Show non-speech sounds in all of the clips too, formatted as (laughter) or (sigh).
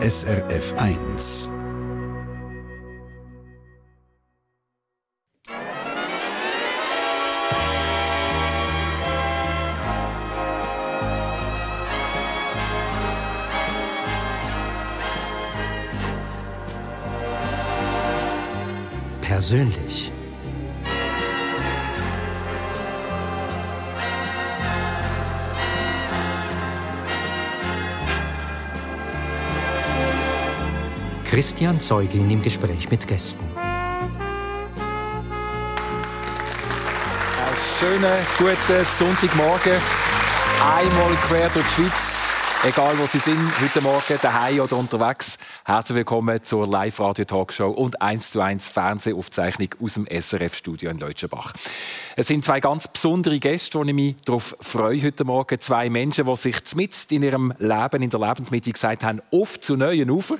SRF 1. Persönlich. Christian Zeugin im Gespräch mit Gästen. Schönen guten Sonntagmorgen. Einmal quer durch die Schweiz. Egal wo Sie sind, heute Morgen daheim oder unterwegs. Herzlich willkommen zur Live-Radio-Talkshow und 1 zu 1 Fernsehaufzeichnung aus dem SRF-Studio in Leutschenbach. Es sind zwei ganz besondere Gäste, die ich mich darauf freue heute Morgen. Zwei Menschen, die sich mitten in ihrem Leben, in der Lebensmitte gesagt haben, oft zu neuen Ufer.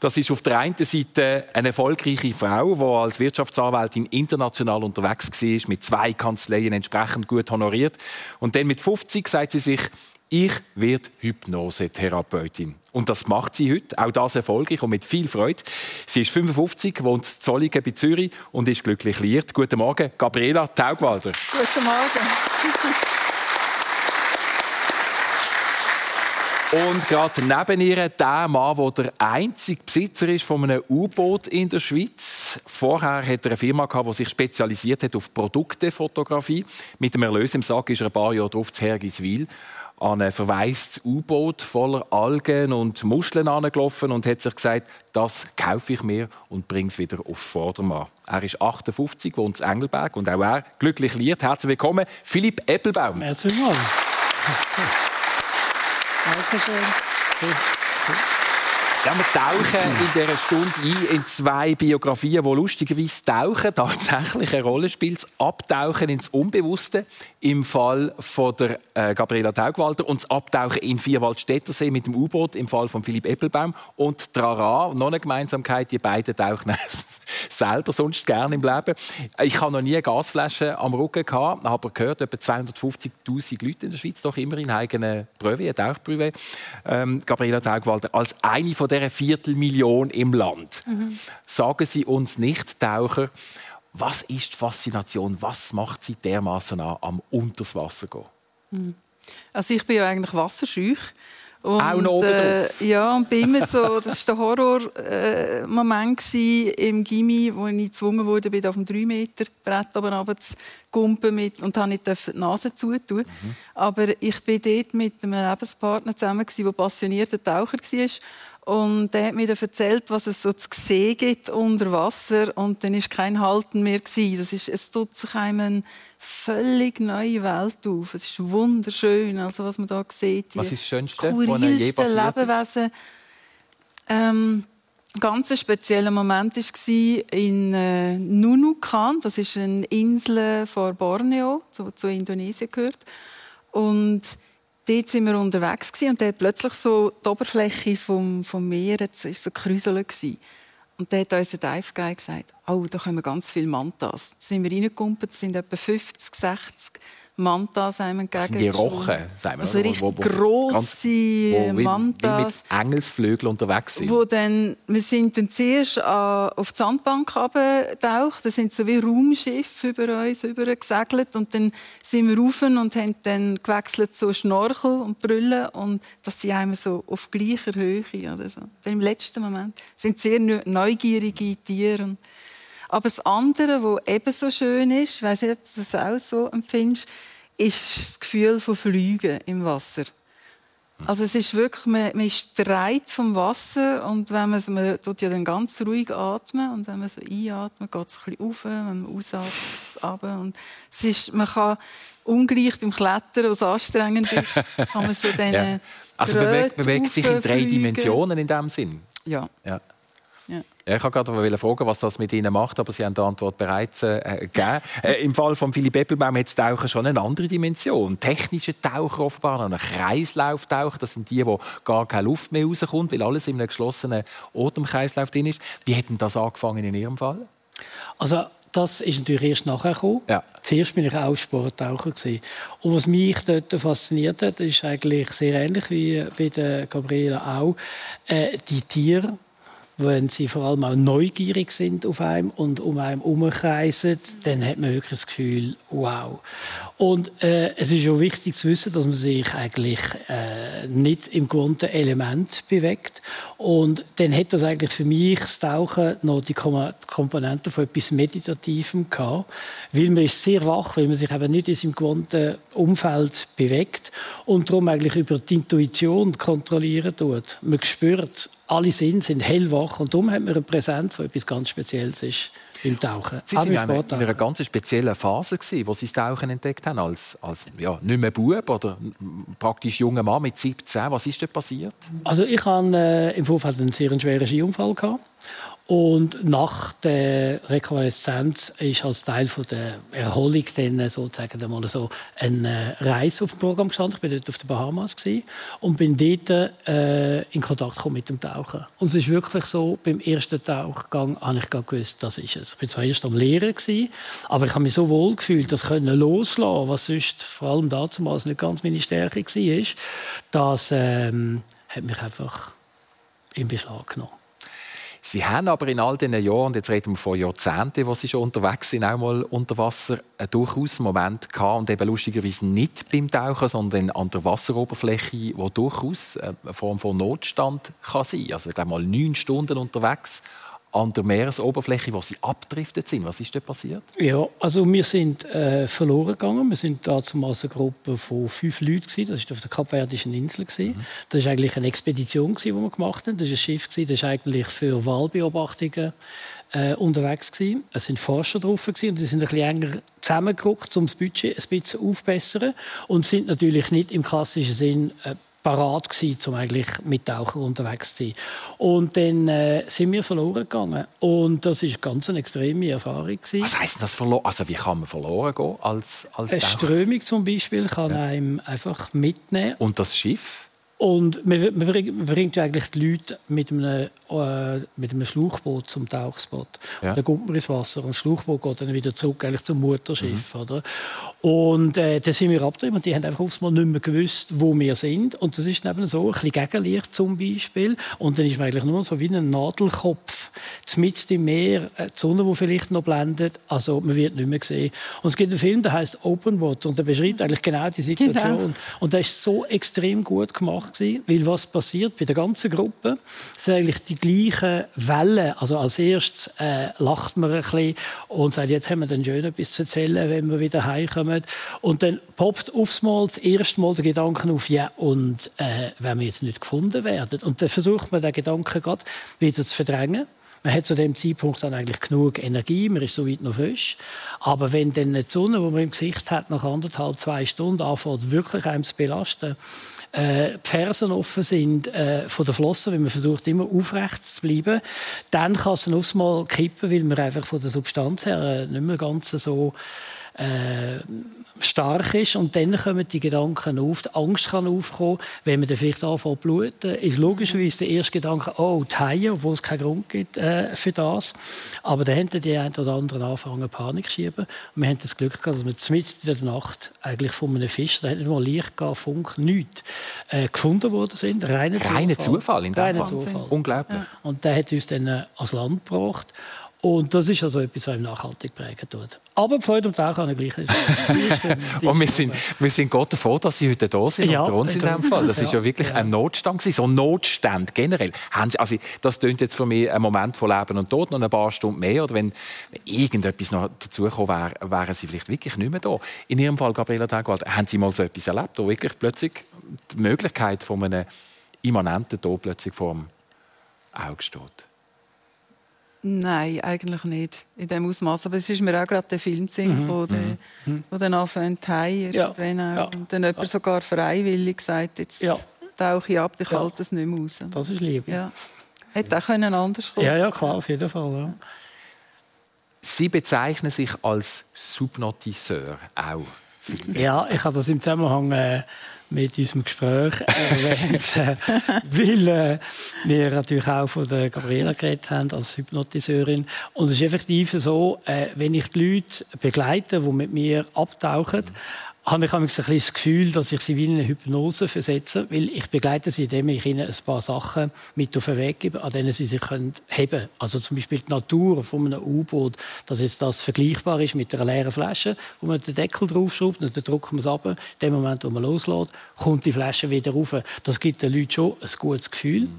Das ist auf der einen Seite eine erfolgreiche Frau, die als Wirtschaftsanwältin international unterwegs war, mit zwei Kanzleien entsprechend gut honoriert. Und dann mit 50 sagt sie sich, ich werde Hypnosetherapeutin. Und das macht sie heute, auch das erfolgreich und mit viel Freude. Sie ist 55, wohnt in Zolligen bei Zürich und ist glücklich liiert. Guten Morgen, Gabriela Taugwalder. Guten Morgen. Und gerade neben ihr der Mann, der der einzige Besitzer ist von einem U-Boot in der Schweiz. Vorher hat er eine Firma gehabt, die sich spezialisiert hat auf Produktefotografie. Mit dem Erlös im Sack ist er ein paar Jahre drauf zu Hergiswil an ein verwaistes U-Boot voller Algen und Muscheln angelaufen und hat sich gesagt, das kaufe ich mir und bringe es wieder auf Vordermann. Er ist 58, wohnt in Engelberg und auch er glücklich liert. Herzlich willkommen, Philipp Eppelbaum. Herzlich (laughs) willkommen. Dankeschön. Ja, wir tauchen in dieser Stunde ein in zwei Biografien, die lustigerweise tauchen, tatsächlich eine Rolle spielt. Das Abtauchen ins Unbewusste im Fall von der äh, Gabriela Taugwalder und das Abtauchen in Vierwaldstättersee mit dem U-Boot im Fall von Philipp Eppelbaum und Trara, noch eine Gemeinsamkeit, die beiden tauchen (laughs) (laughs) selber sonst gerne im Leben. Ich habe noch nie eine Gasflasche am Rücken gehabt, aber gehört, etwa 250'000 Leute in der Schweiz doch immer in eigenen Prüfe, eine. Ähm, Gabriela Taugwalder als eine von dieser Viertelmillion im Land. Mhm. Sagen Sie uns nicht, Taucher, was ist die Faszination? Was macht Sie dermaßen an, am unters Wasser gehen? Mhm. Also ich bin ja eigentlich wasserscheu. Und, auch noch oben äh, Ja, und bei immer so, das war der Horror-Moment äh, im Gimmi, wo ich gezwungen wurde, bin auf dem 3 Meter Brett oben zu gumpen mit, und habe nicht die Nase zutun. Mhm. Aber ich war dort mit einem Lebenspartner zusammen, der passionierter Taucher war. Und er hat mir dann erzählt, was es so zu sehen gibt unter Wasser. Und dann war kein Halten mehr. Das ist, es tut sich einem eine völlig neue Welt auf. Es ist wunderschön, also was man da sieht. Was ist das Schönste, was je passiert Lebewesen. Ähm, ein ganz spezieller Moment war in äh, Nunukan. Das ist eine Insel vor Borneo, die zu Indonesien gehört. Und dort sind wir unterwegs und da plötzlich so die Oberfläche vom, vom Meer war so kräuseln. Und da hat uns der Dive Guy gesagt, oh, da kommen ganz viele Mantas. Da sind wir reingekumpelt, sind etwa 50, 60 Mantas einem entgegen. Die Rochen, sagen wir. Also richtig wo, wo, grosse Mantas. Wie mit Engelsflügeln unterwegs sind. Wo dann, wir sind dann zuerst auf die Sandbank abgetaucht. Da sind so wie Raumschiffe über uns über gesegelt. Und dann sind wir rauf und haben dann gewechselt so Schnorchel und Brüllen. Und das sind einmal so auf gleicher Höhe. Oder so. Dann im letzten Moment sind sehr neugierige Tiere. Aber das andere, was ebenso schön ist, ich weiß nicht, ob du das auch so empfindest, ist das Gefühl von Fliegen im Wasser. Also es ist wirklich, man, man ist streit vom Wasser und wenn man, man tut ja dann ganz ruhig atmen und wenn man so einatmet, geht es ein bisschen auf, wenn man ausatmet, ab und es ist, man kann ungleich beim Klettern, was anstrengend ist, (laughs) kann man so dann ja. Also bewegt, bewegt sich in drei Dimensionen in dem Sinn. Ja. ja. Ja. Ich wollte gerade fragen, was das mit Ihnen macht, aber Sie haben die Antwort bereits äh, gegeben. Äh, Im Fall von Philipp Eppelbaum hat das Tauchen schon eine andere Dimension. Technische Taucher offenbar, ein Kreislauftaucher, das sind die, wo gar keine Luft mehr rauskommt, weil alles in einem geschlossenen Atemkreislauf drin ist. Wie hat denn das angefangen in Ihrem Fall? Also das ist natürlich erst nachher gekommen. Ja. Zuerst bin ich auch Sporttaucher gewesen. Und was mich dort fasziniert hat, ist eigentlich sehr ähnlich wie bei der Gabriela auch, äh, die Tiere wenn sie vor allem auch neugierig sind auf einem und um einem herumkreisen, dann hat man wirklich das Gefühl, wow. Und äh, es ist auch wichtig zu wissen, dass man sich eigentlich äh, nicht im gewohnten Element bewegt. Und dann hat das eigentlich für mich das Tauchen noch die Komponente von etwas Meditativem gehabt, weil man ist sehr wach, weil man sich eben nicht in seinem gewohnten Umfeld bewegt und darum eigentlich über die Intuition kontrollieren tut. Man spürt, alle Sinne sind hellwach und darum hat man eine Präsenz, die etwas ganz Spezielles ist beim Tauchen. Sie waren in, in einer ganz speziellen Phase, gewesen, wo Sie das Tauchen entdeckt haben, als, als ja, nicht mehr Bub oder praktisch junger Mann mit 17. Was ist dort passiert? Also ich hatte äh, im Vorfeld einen sehr schweren Skiunfall. Gehabt. Und nach der Rekonvaleszenz ist als Teil von der Erholung dann sozusagen einmal so eine Reise auf dem Programm gestanden. Ich war dort auf den Bahamas und bin dort äh, in Kontakt gekommen mit dem Tauchen. Und es ist wirklich so, beim ersten Tauchgang habe ich gewusst, das ist es. Ich war zwar erst am Lehren, aber ich habe mich so wohl gefühlt, das können loslassen, was sonst vor allem damals nicht ganz meine Stärke war, das ähm, hat mich einfach in Beschlag genommen. Sie haben aber in all diesen Jahren, und jetzt reden wir von Jahrzehnten, wo Sie schon unterwegs sind, auch mal unter Wasser, einen durchaus Moment gehabt, und eben lustigerweise nicht beim Tauchen, sondern an der Wasseroberfläche, wo durchaus eine Form von Notstand kann sein kann. Also ich glaube mal neun Stunden unterwegs an der Meeresoberfläche, wo sie abdriftet sind. Was ist dort passiert? Ja, also wir sind äh, verloren gegangen. Wir sind damals eine Gruppe von fünf Leuten gewesen. Das war auf der Kapverdischen Insel Mhm. Das war eigentlich eine Expedition gewesen, die wir gemacht haben. Das war ein Schiff gewesen, das ist eigentlich für Wahlbeobachtungen äh, unterwegs gewesen. Es sind Forscher drauf gewesen, und die sind ein bisschen enger zusammengerückt, um das Budget ein bisschen aufzubessern und sind natürlich nicht im klassischen Sinn äh, parat gewesen, um eigentlich mit Tauchern unterwegs zu sein. Und dann äh, sind wir verloren gegangen. Und das ist ganz eine extreme Erfahrung gewesen. Was heißt das verloren? Also wie kann man verloren gehen als, als Eine Strömung zum Beispiel kann ja. einem einfach mitnehmen. Und das Schiff? Und man, man, bringt eigentlich die Leute mit einem, äh, mit einem Schlauchboot zum Tauchspot. Ja. Dann kommt man ins Wasser und das Schlauchboot geht dann wieder zurück eigentlich zum Mutterschiff. Mhm. Oder? Und äh, dann sind wir abgetrieben und die haben einfach aufs Mal nicht mehr gewusst, wo wir sind. Und das ist eben so, ein bisschen Gegenlicht zum Beispiel. Und dann ist man eigentlich nur so wie ein Nadelkopf mitten im Meer, äh, die Sonne, die vielleicht noch blendet. Also man wird nicht mehr gesehen. Und es gibt einen Film, der heißt Open Water und der beschreibt eigentlich genau die Situation. Genau. Und der ist so extrem gut gemacht gemacht gewesen, weil was passiert bei der ganzen Gruppe, sind eigentlich die gleichen Wellen. Also als erstes äh, lacht man ein bisschen und sagt, jetzt haben wir dann schön etwas zu erzählen, wenn wir wieder heimkommen. Und dann poppt aufs Mal das erste Mal der Gedanke auf, ja, und äh, wenn wir jetzt nicht gefunden werden. Und dann versucht man den Gedanken gerade wieder zu verdrängen. Man hat zu dem Zeitpunkt dann eigentlich genug Energie, man ist so weit noch frisch. Aber wenn dann die Sonne, die man im Gesicht hat, nach anderthalb, zwei Stunden anfängt, wirklich einem zu belasten, äh, die Fersen offen sind äh, von der Flosse, wenn man versucht, immer aufrecht zu bleiben, dann kann es aufs Mal kippen, weil man einfach von der Substanz her äh, nicht mehr ganz so äh, stark ist und dann kommen die Gedanken auf, die Angst kann aufkommen, wenn man dann vielleicht anfängt zu bluten, ist logischerweise der erste Gedanke, oh, die Haie, obwohl es keinen Grund gibt äh, für das. Aber dann haben die einen oder anderen angefangen Panik zu schieben. Und wir haben das Glück gehabt, dass wir mitten in der Nacht eigentlich von einem Fisch, da hat nicht mal Licht gehabt, Funk, nichts, äh, gefunden worden sind. Reiner Zufall. Reiner Zufall in dem Reiner Zufall. Unglaublich. Ja. Und der hat uns dann äh, ans Land gebracht. Und das ist also etwas, was ihm nachhaltig prägen tut. Aber Freude am Tag kann gleich (laughs) Und wir sind, wir sind Gott davor, dass Sie heute da sind ja, uns in diesem Fall. Das ist ja wirklich ja. ein Notstand so ein Notstand generell. Also das klingt jetzt für mich ein Moment von Leben und Tod, noch ein paar Stunden mehr. Oder wenn irgendetwas noch dazugekommen wäre, wären Sie vielleicht wirklich nicht mehr da. In Ihrem Fall, Gabriela Dagwald, haben Sie mal so etwas erlebt, wo wirklich plötzlich die Möglichkeit von einem immanenten Tod plötzlich vor dem Auge steht? Nein, eigentlich nicht in dem Ausmaß. Aber es ist mir auch gerade der Film gesehen, mhm. wo, der, mhm. wo dann anfängt ja. ja. und dann jemand ja. sogar freiwillig sagt, jetzt ja. tauche ich ab, ich ja. halte es nicht mehr raus. Das ist Liebe. Ja. Hätte auch können anders kommen. Ja, ja, klar, auf jeden Fall. Ja. Sie bezeichnen sich als Subnotisseur auch. Ja, ich habe das im Zusammenhang äh, mit unserem Gespräch erwähnt, äh, (laughs) weil äh, wir natürlich auch von der Gabriela geredet haben als Hypnotiseurin. Und es ist effektiv so, äh, wenn ich die Leute begleite, die mit mir abtauchen, habe ich ein bisschen das Gefühl, dass ich sie wie in eine Hypnose versetze, weil ich begleite sie, indem ich ihnen ein paar Sachen mit auf den Weg gebe, an denen sie sich können heben Also zum Beispiel die Natur von einem U-Boot, dass jetzt das vergleichbar ist mit einer leeren Flasche, wo man den Deckel draufschraubt und dann drückt man es ab. In dem Moment, wo man loslässt, kommt die Flasche wieder rauf. Das gibt den Leuten schon ein gutes Gefühl. Mhm.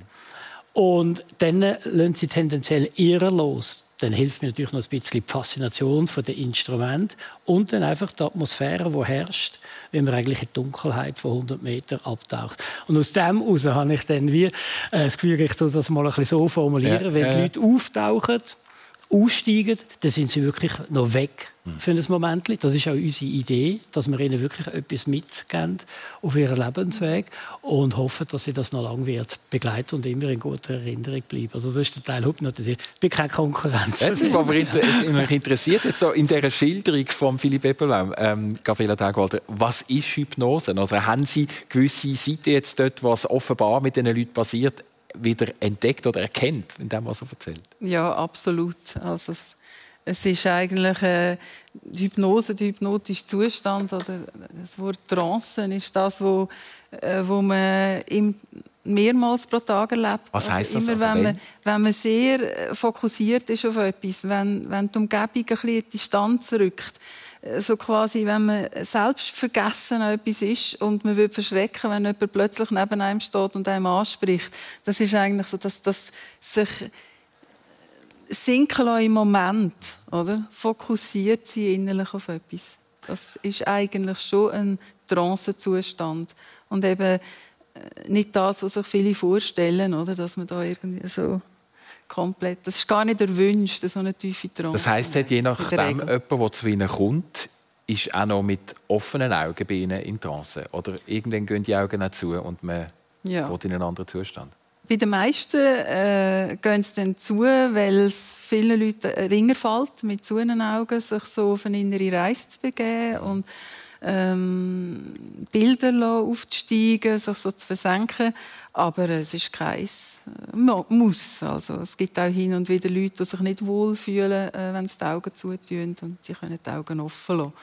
Und dann lassen sie tendenziell eher los dann hilft mir natürlich noch ein bisschen die Faszination von den Instrument und dann einfach die Atmosphäre, die herrscht, wenn man eigentlich in die Dunkelheit von 100 Metern abtaucht. Und aus dem heraus habe ich dann wie äh, das Gefühl, ich das mal ein bisschen so formulieren, ja, wenn die Leute auftauchen, aussteigen, dann sind sie wirklich noch weg für ein Moment. Das ist auch unsere Idee, dass wir ihnen wirklich etwas mitgeben auf ihren Lebensweg und hoffen, dass sie das noch lange wird begleiten und immer in guter Erinnerung bleiben. Also das ist der Teil Hypnotisierung. Ich bin keine Konkurrenz. Jetzt sind aber mich interessiert jetzt so in dieser Schilderung von Philipp Eppelbaum, ähm, Gabriela Tagwalder, was ist Hypnose? Also haben Sie gewisse Seiten jetzt dort, was offenbar mit diesen Leuten passiert, wieder entdeckt oder erkennt, in dem, was er erzählt? Ja, absolut. Also es ist eigentlich äh, die Hypnose, der hypnotische Zustand oder das Wort Trance ist das, wo, äh, wo man im, mehrmals pro Tag erlebt. Was also das? Immer, also wenn, man, wenn man sehr äh, fokussiert ist auf etwas, wenn, wenn die Umgebung ein bisschen in die Distanz rückt, so quasi, wenn man selbst vergessen an etwas ist und man wird verschrecken, wenn jemand plötzlich neben einem steht und einem anspricht. Das ist eigentlich so, dass das sich sinken im Moment, oder? Fokussiert sie innerlich auf etwas. Das ist eigentlich schon ein Trancezustand und eben äh, nicht das, was sich viele vorstellen, oder? Dass man da irgendwie so komplett. Das ist gar nicht erwünscht, so eine tiefe Trance. Das heisst, je nachdem, jemand, der zu ihnen kommt, ist auch noch mit offenen Augen bei ihnen in Trance. Oder irgendwann gehen die Augen auch zu und man ja. in einen anderen Zustand. Bei den meisten äh, gehen sie dann zu, weil es vielen Leuten ringer fällt, mit zu Augen sich so auf eine innere Reise zu begeben und ähm, Bilder aufzusteigen, sich so zu versenken. Aber es ist kein äh, Muss. Also, es gibt auch hin und wieder Leute, die sich nicht wohlfühlen, äh, wenn sie die Augen zutun und sie können die Augen offen lassen.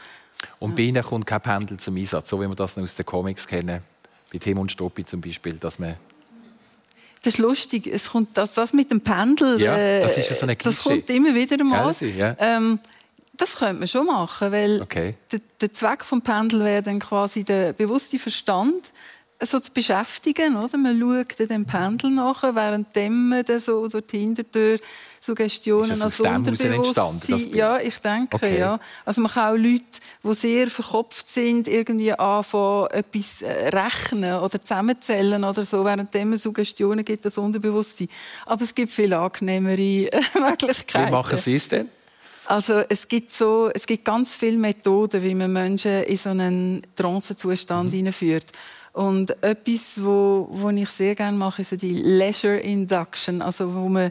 Und bei Ihnen kommt kein Pendel zum Einsatz, so wie wir das aus den Comics kennen, bei Tim und Stoppi zum Beispiel, dass man das ist lustig. Es kommt das, das mit dem Pendel. Ja, das ist so eine Das kommt immer wieder mal. Ja. ähm, das könnte man schon machen, weil okay. der, der Zweck vom Pendel wäre dann quasi der bewusste Verstand so zu beschäftigen. Oder? Man schaut dem Pendel nach, während man dann so durch die Hintertür Suggestionen ist als Unterbewusstsein. Ja, ich denke, okay. ja. Also man kann auch Leute, die sehr verkopft sind, irgendwie anfangen, etwas äh, rechnen oder zusammenzählen oder so, während man Suggestionen gibt, das Unterbewusstsein. Aber es gibt viel angenehmere (laughs) Möglichkeiten. Wie machen Sie es denn? Also es gibt, so, es gibt ganz viele Methoden, wie man Menschen in so einen Trancezustand mhm. hineinführt. Und etwas, wo, wo ich sehr gerne mache, ist so die Leisure Induction, also wo man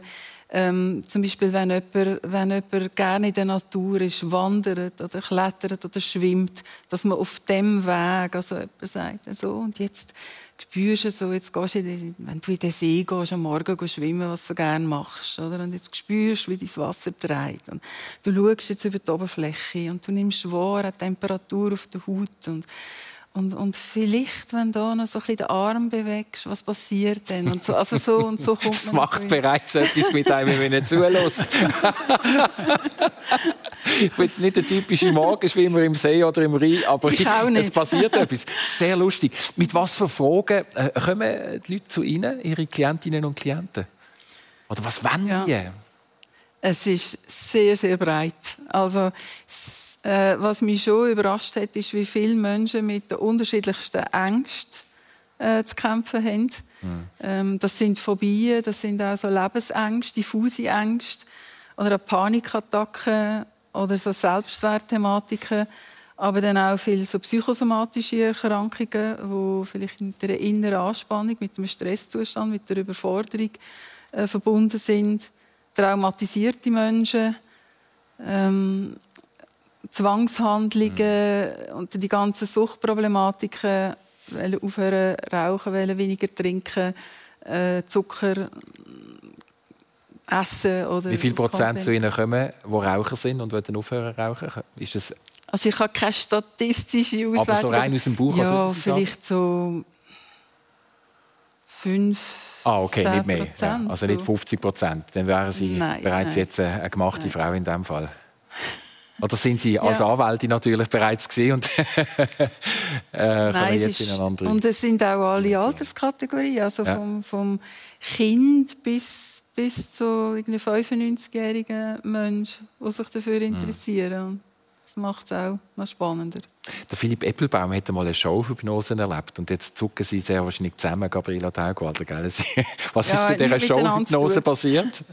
ähm, zum Beispiel, wenn jemand, wenn jemand gerne in der Natur ist, wandert oder klettert oder schwimmt, dass man auf dem Weg, also jemand sagt, so, und jetzt spürst du so, jetzt gehst du in wenn du in den See gehst, am Morgen schwimmen, was du gerne machst, oder? Und jetzt spürst du, wie dein Wasser dreht. Und du schaust jetzt über die Oberfläche und du nimmst wahr, die Temperatur auf der Haut und und, und vielleicht, wenn du noch so ein bisschen den Arm bewegst, was passiert dann? Und so, also so und so kommt Es macht bereits etwas mit einem, wenn man zulässt. ich bin nicht der typische Morgenschwimmer im See oder im Rhein, aber es passiert etwas. Sehr lustig. Mit was für Fragen äh, kommen die Leute zu Ihnen, Ihre Klientinnen und Klienten? Oder was wollen ja. die? Es ist sehr, sehr breit. Also, äh, was mich schon überrascht hat, ist, wie viele Menschen mit den unterschiedlichsten Ängsten äh, zu kämpfen haben. Mhm. Ähm, das sind Phobien, das sind auch so Lebensängste, diffuse Ängste oder Panikattacken oder so Selbstwertthematiken, aber dann auch viele so psychosomatische Erkrankungen, wo vielleicht mit einer inneren Anspannung, mit einem Stresszustand, mit der Überforderung äh, verbunden sind. Traumatisierte Menschen, ähm, Zwangshandlungen mhm. und die ganzen Suchtproblematiken aufhören rauchen, weniger trinken, äh, Zucker essen oder Wie viel Prozent zu Ihnen kommen, die Raucher sind und wollen aufhören rauchen? Ist das also ich habe keine statistische Auswertung. Aber so rein aus dem Buch? Ja, vielleicht so fünf Ah, okay, nicht mehr. Ja, also nicht 50 Prozent. Dann wären Sie nein, bereits nein. jetzt eine gemachte nein. Frau in dem Fall. Oder sind Sie als ja. Anwältin natürlich bereits gesehen und (laughs) äh, Nein, jetzt ist, in eine andere Und es sind auch alle Alterskategorien, also ja. vom, vom Kind bis, bis zu 95-jährigen Menschen, die sich dafür mhm. interessieren. Mhm. Das macht es auch noch spannender. Der Philipp Eppelbaum hat einmal eine Showhypnose erlebt und jetzt zucken sie sehr wahrscheinlich zusammen, Gabriela Taugwalder. (laughs) Was ja, ist in dieser Showhypnose passiert?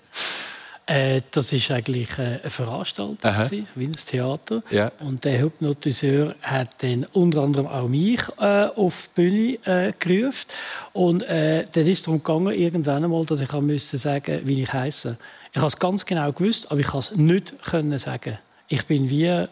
Äh, das war eigentlich äh, eine Veranstaltung, gewesen, wie ein Theater. Ja. Und der Hypnotiseur hat dann unter anderem auch mich äh, auf die Bühne äh, gerufen. Und äh, dann ist es darum gegangen, irgendwann einmal, dass ich müssen sagen wie ich heiße. Ich habe es ganz genau gewusst, aber ich konnte es nicht können sagen. Ich bin wie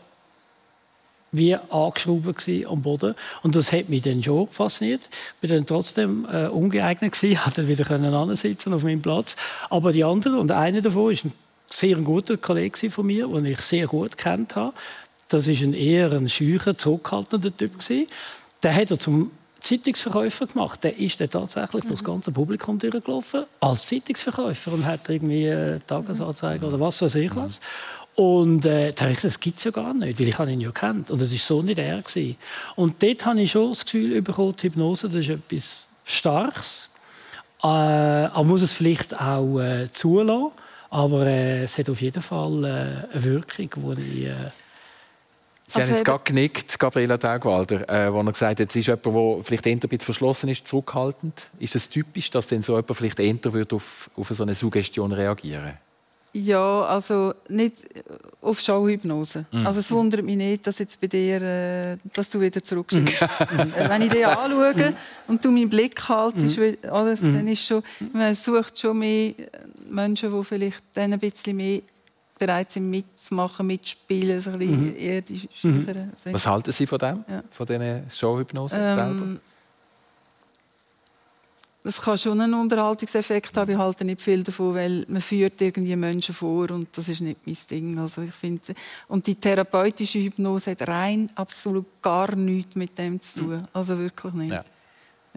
wie angeschraubt am Boden. Und das hat mich dann schon fasziniert. Ich war dann trotzdem äh, ungeeignet gewesen, (laughs) dann wieder sitzen auf meinem Platz. Aber die anderen, und einer davon ist ein sehr guter Kollege von mir, den ich sehr gut kennt habe. Das ist ein eher ein schücher, zurückhaltender Typ gewesen. Der hat er zum Zeitungsverkäufer gemacht. Der ist dann tatsächlich mhm. das ganze Publikum durchgelaufen als Zeitungsverkäufer und hat irgendwie eine Tagesanzeige oder was weiß ich was. Und äh, da ich, das gibt es ja gar nicht, weil ich ihn ja kennt und es war so nicht er gewesen. Und dort habe ich schon das Gefühl bekommen, die Hypnose, das ist etwas Starkes. Äh, aber muss es vielleicht auch äh, zulassen. Aber äh, es hat auf jeden Fall äh, eine Wirkung, die ich... Äh, Sie also haben jetzt gerade genickt, Gabriela Taugwalder, äh, wo er gesagt hat, es ist jemand, der vielleicht eher ein bisschen verschlossen ist, zurückhaltend. Ist es typisch, dass denn so jemand vielleicht eher auf, auf so eine Suggestion reagieren würde? Ja, also nicht auf Showhypnose. Mhm. Also es wundert mich nicht, dass jetzt bei dir, äh, dass du wieder zurückschickst. Mhm. (laughs) Wenn ich dich anschaue und du meinen Blick haltest, mhm. oder, dann mhm. ist schon, man sucht schon mehr Menschen, die vielleicht dann ein bisschen mehr bereit sind mitzumachen, mitzuspielen, so ein bisschen mhm. eher die mhm. Was halten Sie von dem, ja. von diesen Showhypnosen ähm, selber? Das kann schon einen Unterhaltungseffekt haben. Ich halte nicht viel davon, weil man führt irgendwie Menschen vor und das ist nicht mein Ding. Also ich finde, und die therapeutische Hypnose hat rein absolut gar nichts mit dem zu tun. Also wirklich nicht. Ja.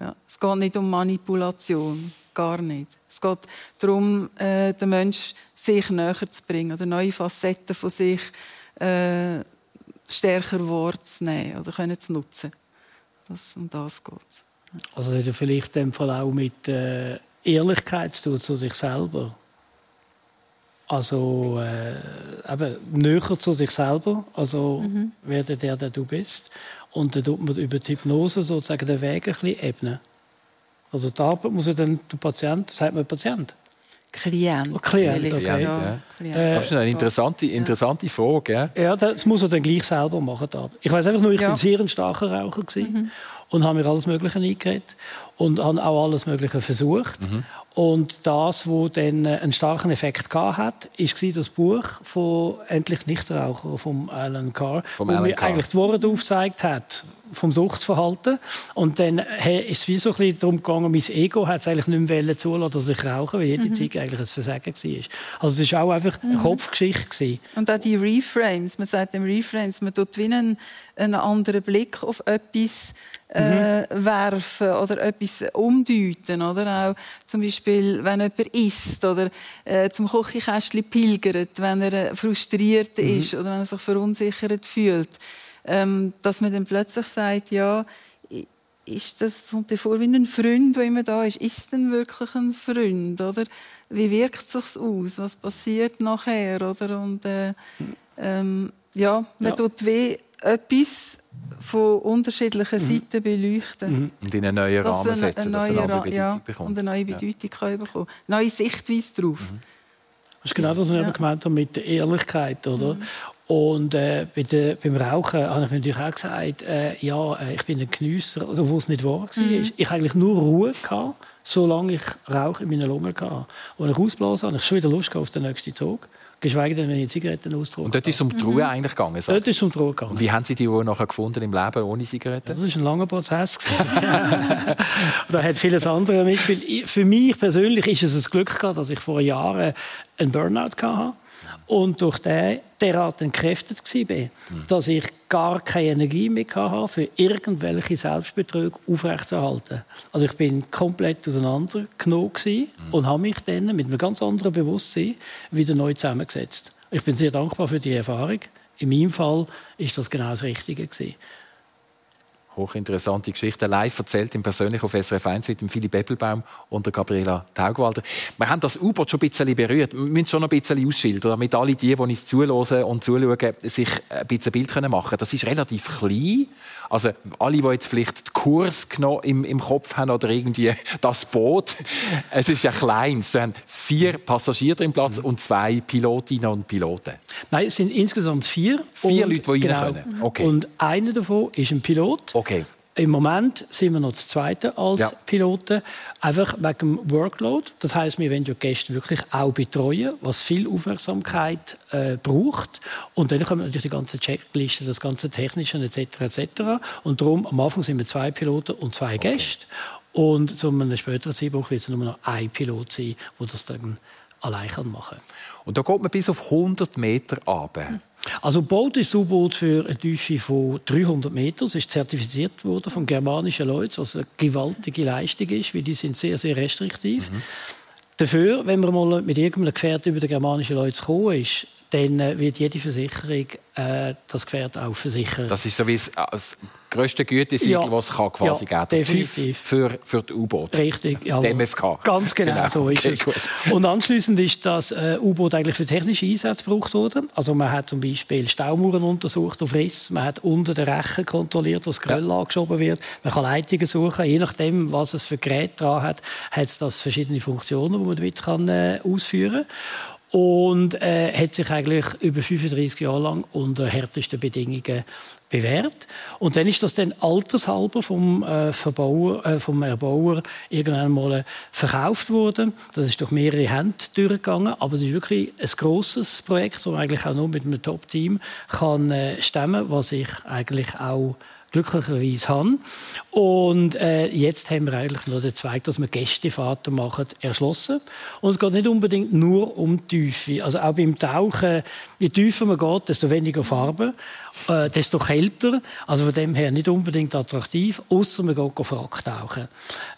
Ja. Es geht nicht um Manipulation, gar nicht. Es geht darum, äh, den Menschen sich näher zu bringen oder neue Facetten von sich äh, stärker wahrzunehmen oder können zu nutzen. Das, um das geht es. Also hat vielleicht in dem Fall auch mit äh, Ehrlichkeit zu tun, zu sich selber. Also äh, eben näher zu sich selber, also mhm. wer der, der du bist. Und dann tut man über die Hypnose sozusagen den Weg ein bisschen ebnen. Also da muss ja dann der Patient, sagt man Patient? Klient. Oh, Klient, okay. Ja. Äh, das ist eine interessante, interessante Frage. Ja, das muss er dann gleich selber machen. Ich weiß einfach nur, ich ja. war sehr ein starker Raucher. Mhm und habe mir alles Mögliche eingeredet und habe auch alles Mögliche versucht. Mhm. Und das, was dann einen starken Effekt hat, war das Buch von «Endlich Nichtraucher» von Alan Carr, vom wo mir eigentlich die Worte aufgezeigt hat vom Suchtverhalten. Und dann ist es wie so ein bisschen darum gegangen, mein Ego hat es eigentlich nicht mehr zulassen, dass ich rauche, weil jede mhm. Zeit eigentlich ein Versagen war. Also es war auch einfach eine mhm. Kopfgeschichte. Gewesen. Und auch die Reframes, man sagt dem Reframes, man tut wie einen, einen anderen Blick auf etwas äh, mhm. werfen oder etwas umdeuten. Oder? Auch zum Beispiel, wenn jemand isst oder äh, zum Kochkästchen pilgert, wenn er äh, frustriert mhm. ist oder wenn er sich verunsichert fühlt. Ähm, dass man dann plötzlich sagt, ja, ist das kommt dir vor wie ein Freund, der immer da ist. Ist es denn wirklich ein Freund? Oder? Wie wirkt es sich aus? Was passiert nachher? Oder? Und, äh, ähm, ja, man ja. tut wie etwas von unterschiedlichen mhm. Seiten beleuchten. Mhm. Und in einen neuen Rahmen setzen, dass eine neue ja, bekommt. Und eine neue Bedeutung ja. bekommen Neue Sichtweise darauf. Mhm. Das ist genau das, was ich ja. gemeint habe mit der Ehrlichkeit. Oder? Mhm. Und äh, bei der, beim Rauchen habe ich mir natürlich auch gesagt, äh, ja, äh, ich bin ein Geniesser, obwohl es nicht wahr war. Mhm. Ich hatte eigentlich nur Ruhe, gehabt, solange ich Rauch in meinen Lungen hatte. Als ich ausblasen habe, habe ich schon wieder Lust auf den nächsten Zug geschweige denn, wenn ich Zigaretten ausdrucke. Und dort ist es um die Ruhe mhm. eigentlich gegangen? Dort ist es um die Ruhe gegangen. Und wie haben Sie die Ruhe nachher gefunden im Leben ohne Zigaretten? Das war ein langer Prozess. (laughs) da hat vieles andere mitgespielt. Für mich persönlich ist es ein Glück gehabt, dass ich vor Jahren einen Burnout hatte und durch den derart entkräftet war, dass ich gar keine Energie mehr hatte, für irgendwelche Selbstbetrüge aufrechtzuerhalten. Also ich bin komplett auseinandergenommen mhm. und habe mich dann mit einem ganz anderen Bewusstsein wieder neu zusammengesetzt. Ich bin sehr dankbar für die Erfahrung. In meinem Fall ist das genau das Richtige gewesen hochinteressante Geschichte live erzählt, im persönlich auf SRF 1 mit dem Philipp Eppelbaum und der Gabriela Taugwalder. Wir haben das U-Boot schon ein bisschen berührt. Wir müssen schon ein bisschen ausschildern, damit alle die, die uns zuhören und zuschauen, sich ein bisschen Bild machen können. Das ist relativ klein. Also alle, die jetzt vielleicht den Kurs im, im Kopf haben oder irgendwie (laughs) das Boot, (laughs) es ist ja klein. Es haben vier Passagiere im Platz und zwei Pilotinnen und Piloten. Nein, es sind insgesamt vier. Vier Leute, die rein genau. können. Okay. Und einer davon ist ein Pilot. Okay. Im Moment sind wir noch das Zweite als ja. Piloten, einfach wegen dem Workload. Das heißt, wir wollen die Gäste wirklich auch betreuen, was viel Aufmerksamkeit äh, braucht. Und dann kommen natürlich die ganze Checkliste, das ganze Technische etc. etc. Und darum am Anfang sind wir zwei Piloten und zwei okay. Gäste. Und zu einem späteren Zeitpunkt wird es nur noch ein Pilot sein, der das dann allein machen kann. Und da geht man bis auf 100 Meter runter. Also Boot ist U-Boot für eine Tiefe von 300 Metern. Es ist zertifiziert worden von germanischen Leuten, was eine gewaltige Leistung ist, weil die sind sehr, sehr restriktiv. Mhm. Dafür, wenn man mal mit irgendeinem Gefährt über den germanischen Leute kommen ist, dann äh, wird jede Versicherung äh, das Gefährt auch versichern. Das ist so wie das, das grösste Gütesiegel, ja. was es quasi ja, geben definitiv. für, für die U-Boot. Richtig, ja. MFK. Ganz genau, genau. so ist okay, es. Gut. Und anschließend ist das äh, U-Boot eigentlich für technische Einsätze gebraucht worden. Also man hat zum Beispiel Staumuhren untersucht auf Riss, man hat unter den Rechen kontrolliert, wo das Gröll ja. angeschoben wird. Man kann Leitungen suchen, je nachdem, was es für Geräte dran hat, hat es das verschiedene Funktionen, die man damit kann, äh, ausführen kann und äh, hat sich eigentlich über 35 Jahre lang unter härtesten Bedingungen bewährt. Und dann ist das dann altershalber vom, äh, Verbauer, äh, vom Erbauer irgendwann mal verkauft worden. Das ist durch mehrere Hände durchgegangen, aber es ist wirklich ein grosses Projekt, das man eigentlich auch nur mit einem Top-Team kann äh, stemmen, was ich eigentlich auch glücklicherweise habe. Und äh, jetzt haben wir eigentlich nur den Zweig, dass wir Gästefahrten machen, erschlossen. Und es geht nicht unbedingt nur um die Tiefe. Also auch beim Tauchen, je tiefer man geht, desto weniger Farbe, äh, desto kälter. Also von dem her nicht unbedingt attraktiv, außer man geht Fracktauchen.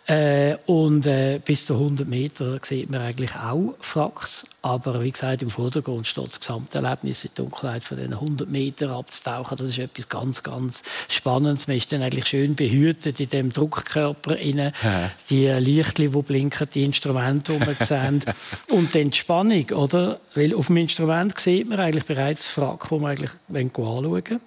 Äh, und äh, bis zu 100 Meter sieht man eigentlich auch Fracks. Aber wie gesagt, im Vordergrund steht das Gesamterlebnis in der Dunkelheit von den 100 Meter abzutauchen. Das ist etwas ganz, ganz Spannendes. Man ist dann eigentlich schön behütet in dem Druckkörper. Rein. Ja. Die Lichtli, die blinken, die Instrumente, die man sieht. (laughs) Und dann die Spannung, oder? Weil auf dem Instrument sieht man eigentlich bereits das Frack, das man eigentlich anschauen will. Okay.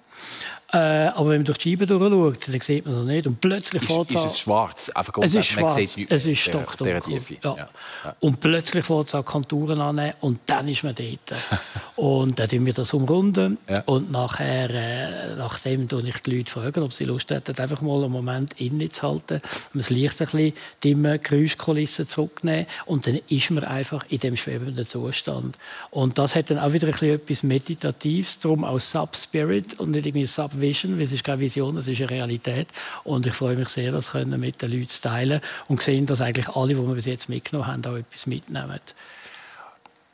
Äh, aber wenn man durch die Scheibe durchschaut, dann sieht man das nicht. Und plötzlich ist, fährt es ist es schwarz? Einfach es ist schwarz. Es ist stockdunkel. Ja. Ja. Und plötzlich fährt es auch Konturen an und dann ist man dort. (laughs) und dann tun wir das umrunden. Ja. Und nachher, äh, nachdem tue ich die Leute fragen, ob sie Lust hätten, einfach mal einen Moment innezuhalten, das Licht ein bisschen dimmen, Geräuschkulissen zurücknehmen und dann ist man einfach in dem schwebenden Zustand. Und das hat dann auch wieder ein bisschen etwas Meditatives, darum auch Sub-Spirit und nicht irgendwie Sub Vision, weil es ist keine Vision, es ist eine Realität. Und ich freue mich sehr, das können mit den Leuten teilen und sehen, dass eigentlich alle, die wir bis jetzt mitgenommen haben, auch etwas mitnehmen.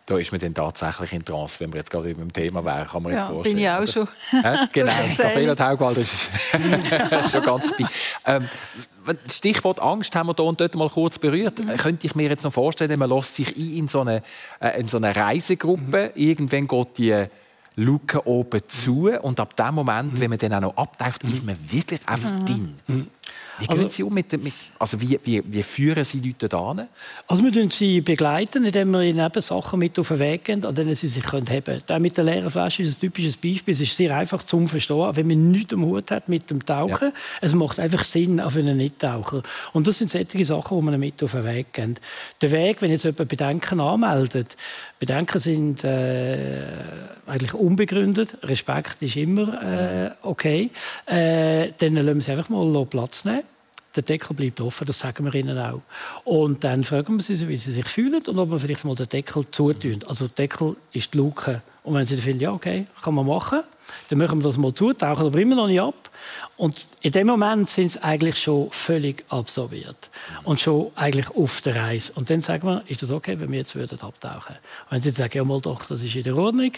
Da ist man dann tatsächlich in Trance, wenn wir jetzt gerade beim Thema wären, kann man ja, jetzt vorstellen. bin ich auch schon. Ja, genau, (laughs) Gabriela Taugwald ist (laughs) schon ganz dabei. Ähm, Stichwort Angst haben wir hier und dort mal kurz berührt. Mhm. Könnte ich mir jetzt noch vorstellen, man lässt sich ein in so eine, äh, in so eine Reisegruppe. Mhm. Irgendwann geht die Luke oben zu und ab dem Moment, wenn man dann auch noch abtaucht, ist man wirklich einfach mhm. drin. Mhm. Wie also, Sie um mit, mit, also wie, wie, wie führen Sie Leute da Also wir begleiten sie, begleiten, indem wir ihnen eben Sachen mit auf den Weg geben, an denen sie sich heben können. Mit der leeren Flasche ist ein typisches Beispiel. Es ist sehr einfach zum Verstehen, wenn man nichts am Hut hat mit dem Tauchen. Ja. Es macht einfach Sinn für einen Nicht-Taucher. Und das sind solche Sachen, die man mit auf den Weg geben. Der Weg, wenn jetzt jemand Bedenken anmeldet, Bedenken sind äh, eigentlich unbegründet. Respekt ist immer äh, okay. Äh, dann lassen wir sie einfach mal Platz nehmen der Deckel bleibt offen, das sagen wir ihnen auch. Und dann fragen wir sie, wie sie sich fühlen und ob wir vielleicht mal den Deckel zutun. Also der Deckel ist die Luke. Und wenn sie finden, ja, okay, kann man machen, dann machen wir das mal zu, tauchen aber immer noch nicht ab. Und in dem Moment sind sie eigentlich schon völlig absorbiert und schon eigentlich auf der Reise. Und dann sagen wir, ist das okay, wenn wir jetzt würden abtauchen? Und wenn sie sagen, ja mal doch, das ist in der Ordnung,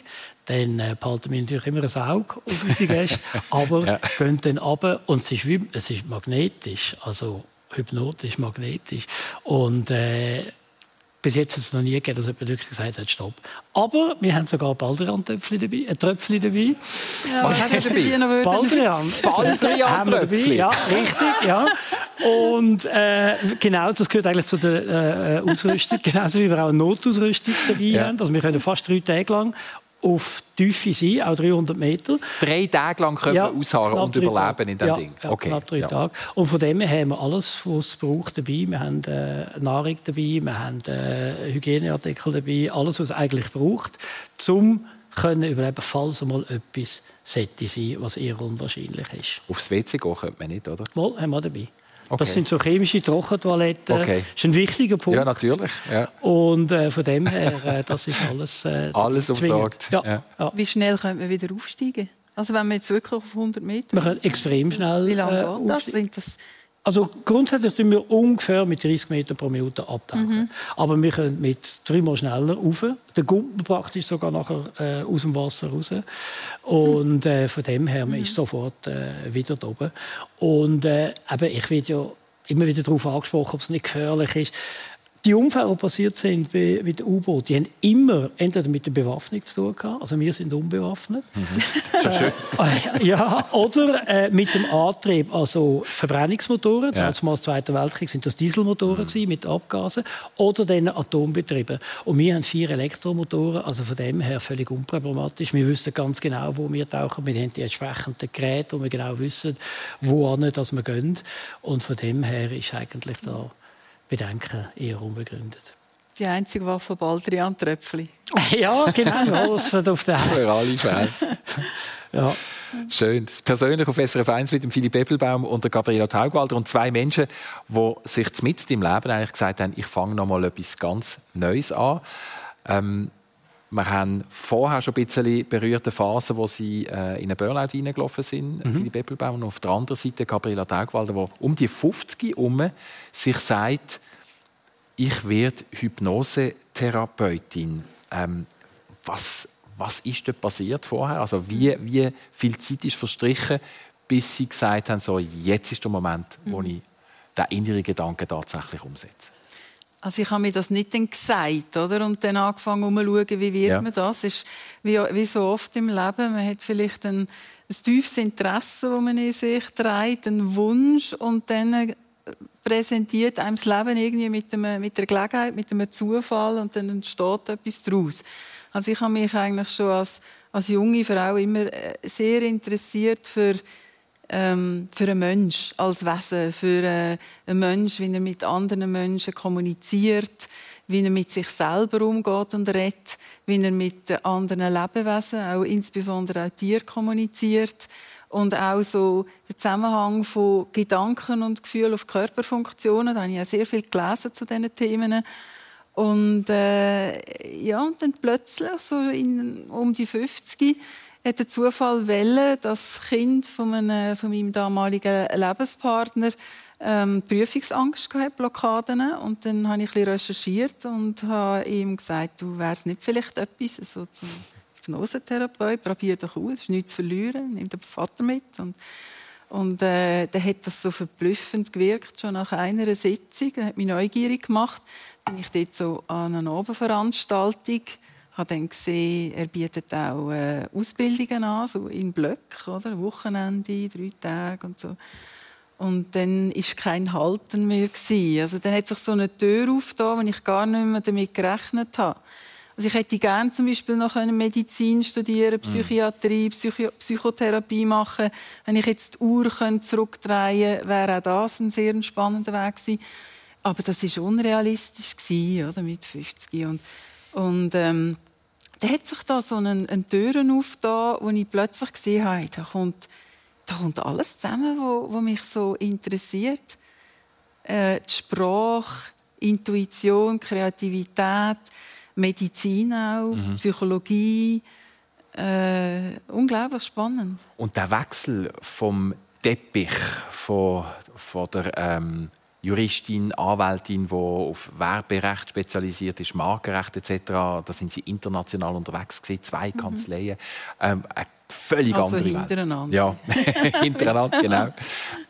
dann äh, behalten wir natürlich immer ein Auge auf unsere Gäste, (laughs) aber ja. gehen dann runter und es ist, wie, es ist magnetisch, also hypnotisch, magnetisch. Und äh, bis jetzt hat es noch nie gegeben, dass jemand wirklich gesagt hat, stopp. Aber wir haben sogar Baldrian-Tröpfchen dabei. Ein Tröpfchen dabei. Ja, Was hat er dabei? Baldrian. Baldrian-Tröpfchen? Ja, richtig, ja. Und äh, genau, das gehört eigentlich zu der äh, Ausrüstung. (laughs) Genauso wie wir auch eine Notausrüstung dabei ja. haben. Also wir können fast drei Tage lang auf Tiefe sein, auch 300 Meter. Drei Tage lang können ja, wir ausharren und überleben Tage. in diesem ja, Ding? Ja, okay. knapp drei ja. Tage. Und von dem her haben wir alles, was es braucht, dabei. Wir haben äh, Nahrung dabei, wir haben äh, Hygieneartikel dabei, alles, was es eigentlich braucht, um können überleben, falls mal etwas sollte sein, was eher unwahrscheinlich ist. Aufs WC gehen könnte man nicht, oder? Mal haben wir dabei. Okay. Das sind so chemische Trockentoiletten. Okay. Das ist ein wichtiger Punkt. Ja, natürlich. Ja. Und äh, von dem her, äh, das ist alles äh, (laughs) Alles umsorgt. Ja. Ja. Wie schnell können wir wieder aufsteigen? Also wenn wir jetzt wirklich auf 100 Meter... Wir können extrem schnell Wie lange geht das? Sind das also grundsätzlich tun wir ungefähr mit 30 Meter pro Minute abtauchen. Mhm. Aber wir können mit dreimal schneller rauf. Der kommt praktisch sogar nachher äh, aus dem Wasser raus. Und äh, von dem her, man mhm. ist sofort äh, wieder da oben. Und äh, eben, ich werde ja immer wieder darauf angesprochen, ob es nicht gefährlich ist. Die Unfälle, die passiert sind mit dem U-Boot, die haben immer entweder mit der Bewaffnung zu tun gehabt, also wir sind unbewaffnet. Mhm. schön. Äh, ja, oder äh, mit dem Antrieb, also Verbrennungsmotoren, ja. damals im Zweiten Weltkrieg sind das Dieselmotoren mhm. mit Abgasen, oder dann Atombetriebe. Und wir haben vier Elektromotoren, also von dem her völlig unproblematisch. Wir wissen ganz genau, wo wir tauchen. Wir haben die entsprechenden Geräte, wo wir genau wissen, wo dass wir gehen. Und von dem her ist eigentlich da Bedenken eher unbegründet. Die einzige Waffe Baldrian Tröpfli. (laughs) ja, genau. Alles für auf der (laughs) Für alle Fälle. (laughs) ja. Schön. Das persönlich auf SRF 1 mit dem Philipp Eppelbaum und der Gabriela Taugwalder und zwei Menschen, die sich mit im Leben eigentlich gesagt haben, ich fange noch mal etwas ganz Neues an. Ähm, wir haben vorher schon ein bisschen berührte Phasen, wo sie äh, in einen Burnout hineingelaufen sind, mhm. Philipp Eppelbaum. Und auf der anderen Seite Gabriela Taugwalder, die um die 50 herum sich sagt, ich werde Hypnosetherapeutin. Ähm, was, was ist dort passiert vorher? Also wie, wie viel Zeit ist verstrichen, bis sie gesagt haben, so, jetzt ist der Moment, wo mhm. ich den inneren Gedanken tatsächlich umsetze? Also ich habe mir das nicht dann gesagt, oder? Und dann angefangen, um zu schauen, wie wird ja. man das. Ist wie, wie, so oft im Leben, man hat vielleicht ein, ein tiefes Interesse, das man in sich trägt, einen Wunsch und dann äh, präsentiert einem das Leben irgendwie mit, einem, mit einer Gelegenheit, mit einem Zufall und dann entsteht etwas daraus. Also ich habe mich eigentlich schon als, als junge Frau immer äh, sehr interessiert für ähm, für einen Mensch als Wesen, für äh, einen Mensch, wie er mit anderen Menschen kommuniziert, wie er mit sich selber umgeht und redet, wie er mit anderen Lebewesen, auch insbesondere auch Tieren kommuniziert und auch so der Zusammenhang von Gedanken und Gefühlen auf Körperfunktionen. Da habe ich auch sehr viel gelesen zu diesen Themen. Und äh, ja, und dann plötzlich, so in, um die 50, hat der Zufall wählen, dass das Kind von, einem, von meinem damaligen Lebenspartner ähm, Prüfungsangst gehabt, Blockaden. Und dann habe ich ein recherchiert und habe ihm gesagt, du wärst nicht vielleicht etwas so zum Hypnosetherapeut, probier doch aus, es ist nichts zu verlieren, nimm den Vater mit. Und, und äh, dann hat das so verblüffend gewirkt, schon nach einer Sitzung. Er hat mich neugierig gemacht. Dann bin ich dort so an einer Abendveranstaltung habe dann gesehen, er bietet auch äh, Ausbildungen an, so in Blöcken, oder? Wochenende, drei Tage und so. Und dann ist kein Halten mehr gewesen. Also dann hat sich so eine Tür aufgetan, wenn ich gar nicht mehr damit gerechnet habe. Also ich hätte gerne zum Beispiel noch Medizin studieren, Psychiatrie, Psycho Psychotherapie machen. Wenn ich jetzt die Uhr zurückdrehen könnte, wäre auch das ein sehr spannender Weg gewesen. Aber das war unrealistisch gewesen, oder mit 50 und und ähm, da hat sich da so eine, eine Türen aufgetan, wo ich plötzlich gesehen habe, da kommt, da kommt alles zusammen, was mich so interessiert. äh, die Sprache, Intuition, Kreativität, Medizin auch, mhm. Psychologie. Äh, unglaublich spannend. Und der Wechsel vom Teppich von, von der ähm, Juristin, Anwältin, die auf Werberecht spezialisiert ist, Markenrecht etc. Da sind sie international unterwegs gewesen, zwei mhm. Kanzleien. Ähm, eine völlig also andere hintereinander. Welt. Ja, (laughs) hintereinander, genau.